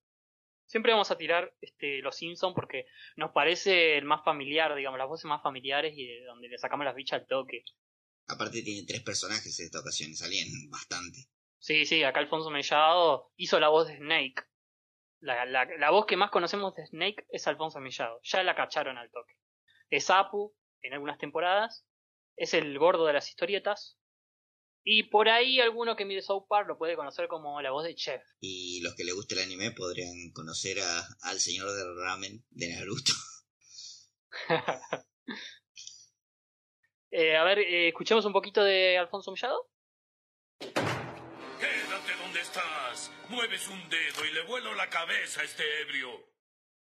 Siempre vamos a tirar este, los Simpsons porque nos parece el más familiar, digamos, las voces más familiares y de donde le sacamos las bichas al toque. Aparte tiene tres personajes en esta ocasión, y salían bastante. Sí, sí, acá Alfonso Mellado hizo la voz de Snake. La, la, la voz que más conocemos de Snake es Alfonso Mellado. Ya la cacharon al toque. Es Apu en algunas temporadas. Es el gordo de las historietas. Y por ahí alguno que mire South Park lo puede conocer como la voz de Chef. Y los que les guste el anime podrían conocer a, al señor del ramen de Naruto. Eh, a ver, eh, escuchemos un poquito de Alfonso Mellado. Quédate donde estás. Mueves un dedo y le vuelo la cabeza a este ebrio.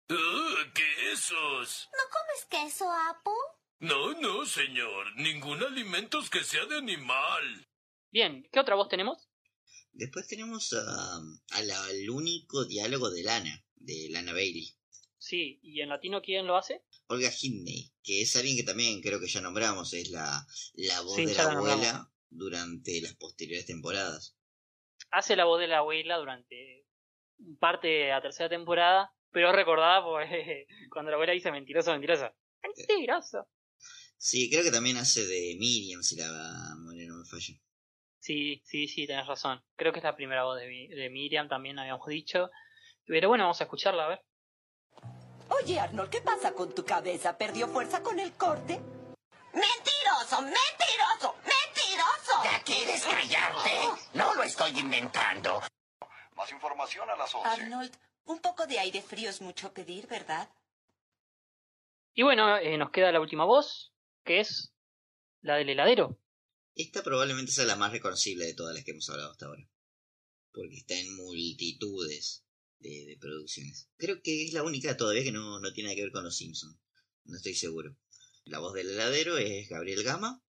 Uh, ¿Quesos? ¿No comes queso, Apu? No, no, señor. Ningún alimento que sea de animal. Bien, ¿qué otra voz tenemos? Después tenemos a, a la- al único diálogo de Lana, de Lana Bailey. Sí, ¿y en latino quién lo hace? Olga Hidney, que es alguien que también creo que ya nombramos, es la, la voz Sí, de la nombramos. abuela durante las posteriores temporadas. Hace la voz de la abuela durante parte de la tercera temporada, pero recordada por cuando la abuela dice mentiroso, mentirosa. Mentiroso. Sí, creo que también hace de Miriam, si la memoria no me falla. Sí, sí, sí, tenés razón. Creo que es la primera voz de, de Miriam, también habíamos dicho. Pero bueno, vamos a escucharla, a ver. Oye, Arnold, ¿qué pasa con tu cabeza? ¿Perdió fuerza con el corte? ¡Mentiroso! ¡Mentiroso! ¡Mentiroso! ¿Ya quieres callarte? No lo estoy inventando. Más información a las 11. Arnold, un poco de aire frío es mucho pedir, ¿verdad? Y bueno, eh, nos queda la última voz, que es la del heladero. Esta probablemente sea la más reconocible de todas las que hemos hablado hasta ahora. Porque está en multitudes de, de producciones. Creo que es la única todavía que no, no tiene nada que ver con los Simpsons. No estoy seguro. La voz del heladero es Gabriel Gama,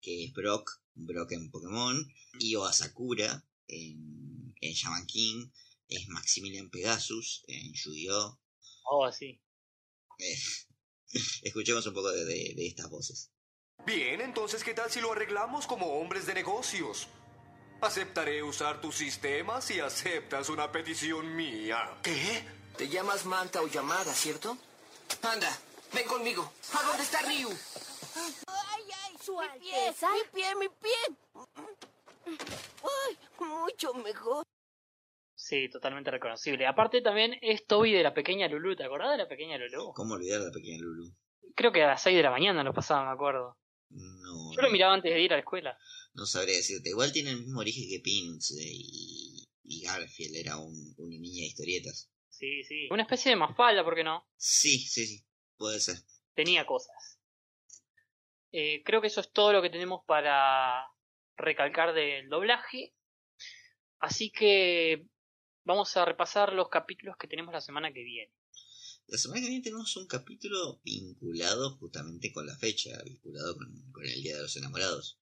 que es Brock, Brock en Pokémon, Io Asakura en, en Shaman King, es Maximilian Pegasus en Yu-Gi-Oh! Oh, sí. Eh, escuchemos un poco de, de- de estas voces. Bien, entonces, ¿qué tal si lo arreglamos como hombres de negocios? Aceptaré usar tus sistemas si aceptas una petición mía. ¿Qué? Te llamas Manta o llamada, ¿cierto? Anda, ven conmigo. ¿A dónde está Ryu? Ay, ay, su Alteza. Mi pie, mi pie. Ay, mucho mejor. Sí, totalmente reconocible. Aparte también es Toby de la pequeña Lulu. ¿Te acordás de la pequeña Lulu? ¿Cómo olvidar a la pequeña Lulu? Creo que a las 6 de la mañana lo pasaba, me acuerdo. No, Yo lo miraba antes de ir a la escuela. no sabría decirte. Igual tiene el mismo origen que Peanuts eh, y, y Garfield. Era un, una niña de historietas. Sí, sí. Una especie de mafalda, ¿por qué no? Sí, sí, sí. Puede ser. Tenía cosas. Eh, creo que eso es todo lo que tenemos para recalcar del doblaje. Así que vamos a repasar los capítulos que tenemos la semana que viene. La semana que viene tenemos un capítulo vinculado justamente con la fecha, vinculado con, con el Día de los Enamorados.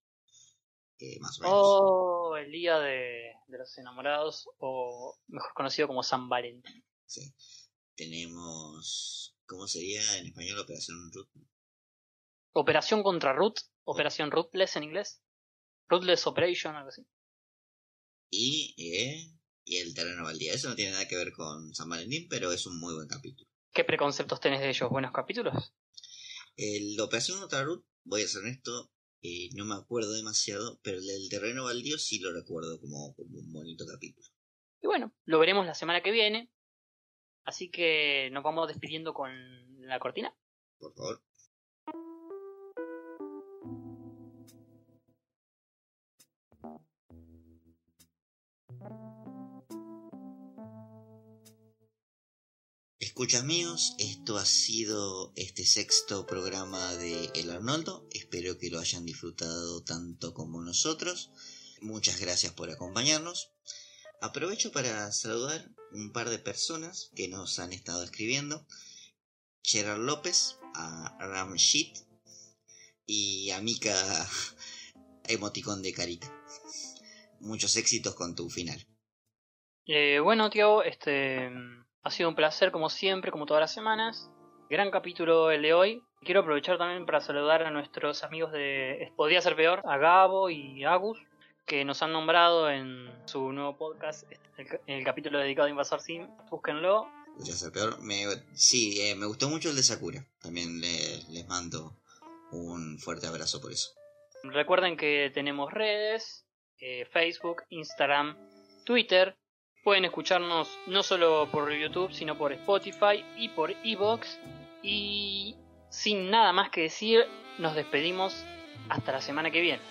Que más o menos. Oh, el día de, de los enamorados, o mejor conocido como San Valentín. Sí. Tenemos. ¿Cómo sería en español Operación Ruth? Operación contra Ruth, Operación Ruthless en inglés. Ruthless Operation, algo así. Y, eh, y el terreno baldío. Eso no tiene nada que ver con San Valentín, pero es un muy buen capítulo. ¿Qué preconceptos tenés de ellos? ¿Buenos capítulos? El Operación contra Ruth, voy a ser honesto, eh, no me acuerdo demasiado, pero el del terreno baldío sí lo recuerdo como, como un bonito capítulo. Y bueno, lo veremos la semana que viene. Así que nos vamos despidiendo con la cortina. por favor. Escuchas míos, esto ha sido este sexto programa de El Arnoldo. Espero que lo hayan disfrutado tanto como nosotros. Muchas gracias por acompañarnos. Aprovecho para saludar un par de personas que nos han estado escribiendo. Gerard López, a Ramshit y a Mika Emoticón de Carita. Muchos éxitos con tu final. Eh, bueno, Tiago, este ha sido un placer como siempre, como todas las semanas. Gran capítulo el de hoy. Quiero aprovechar también para saludar a nuestros amigos de Podría ser peor, a Gabo y Agus, que nos han nombrado en su nuevo podcast, en el, capítulo dedicado a Invasor Sim. Búsquenlo. Podría ser peor. Me, sí, eh, me gustó mucho el de Sakura. También les mando un fuerte abrazo por eso. Recuerden que tenemos redes, eh, Facebook, Instagram, Twitter, Pueden escucharnos no solo por YouTube, sino por Spotify y por Evox. Y sin nada más que decir, nos despedimos hasta la semana que viene.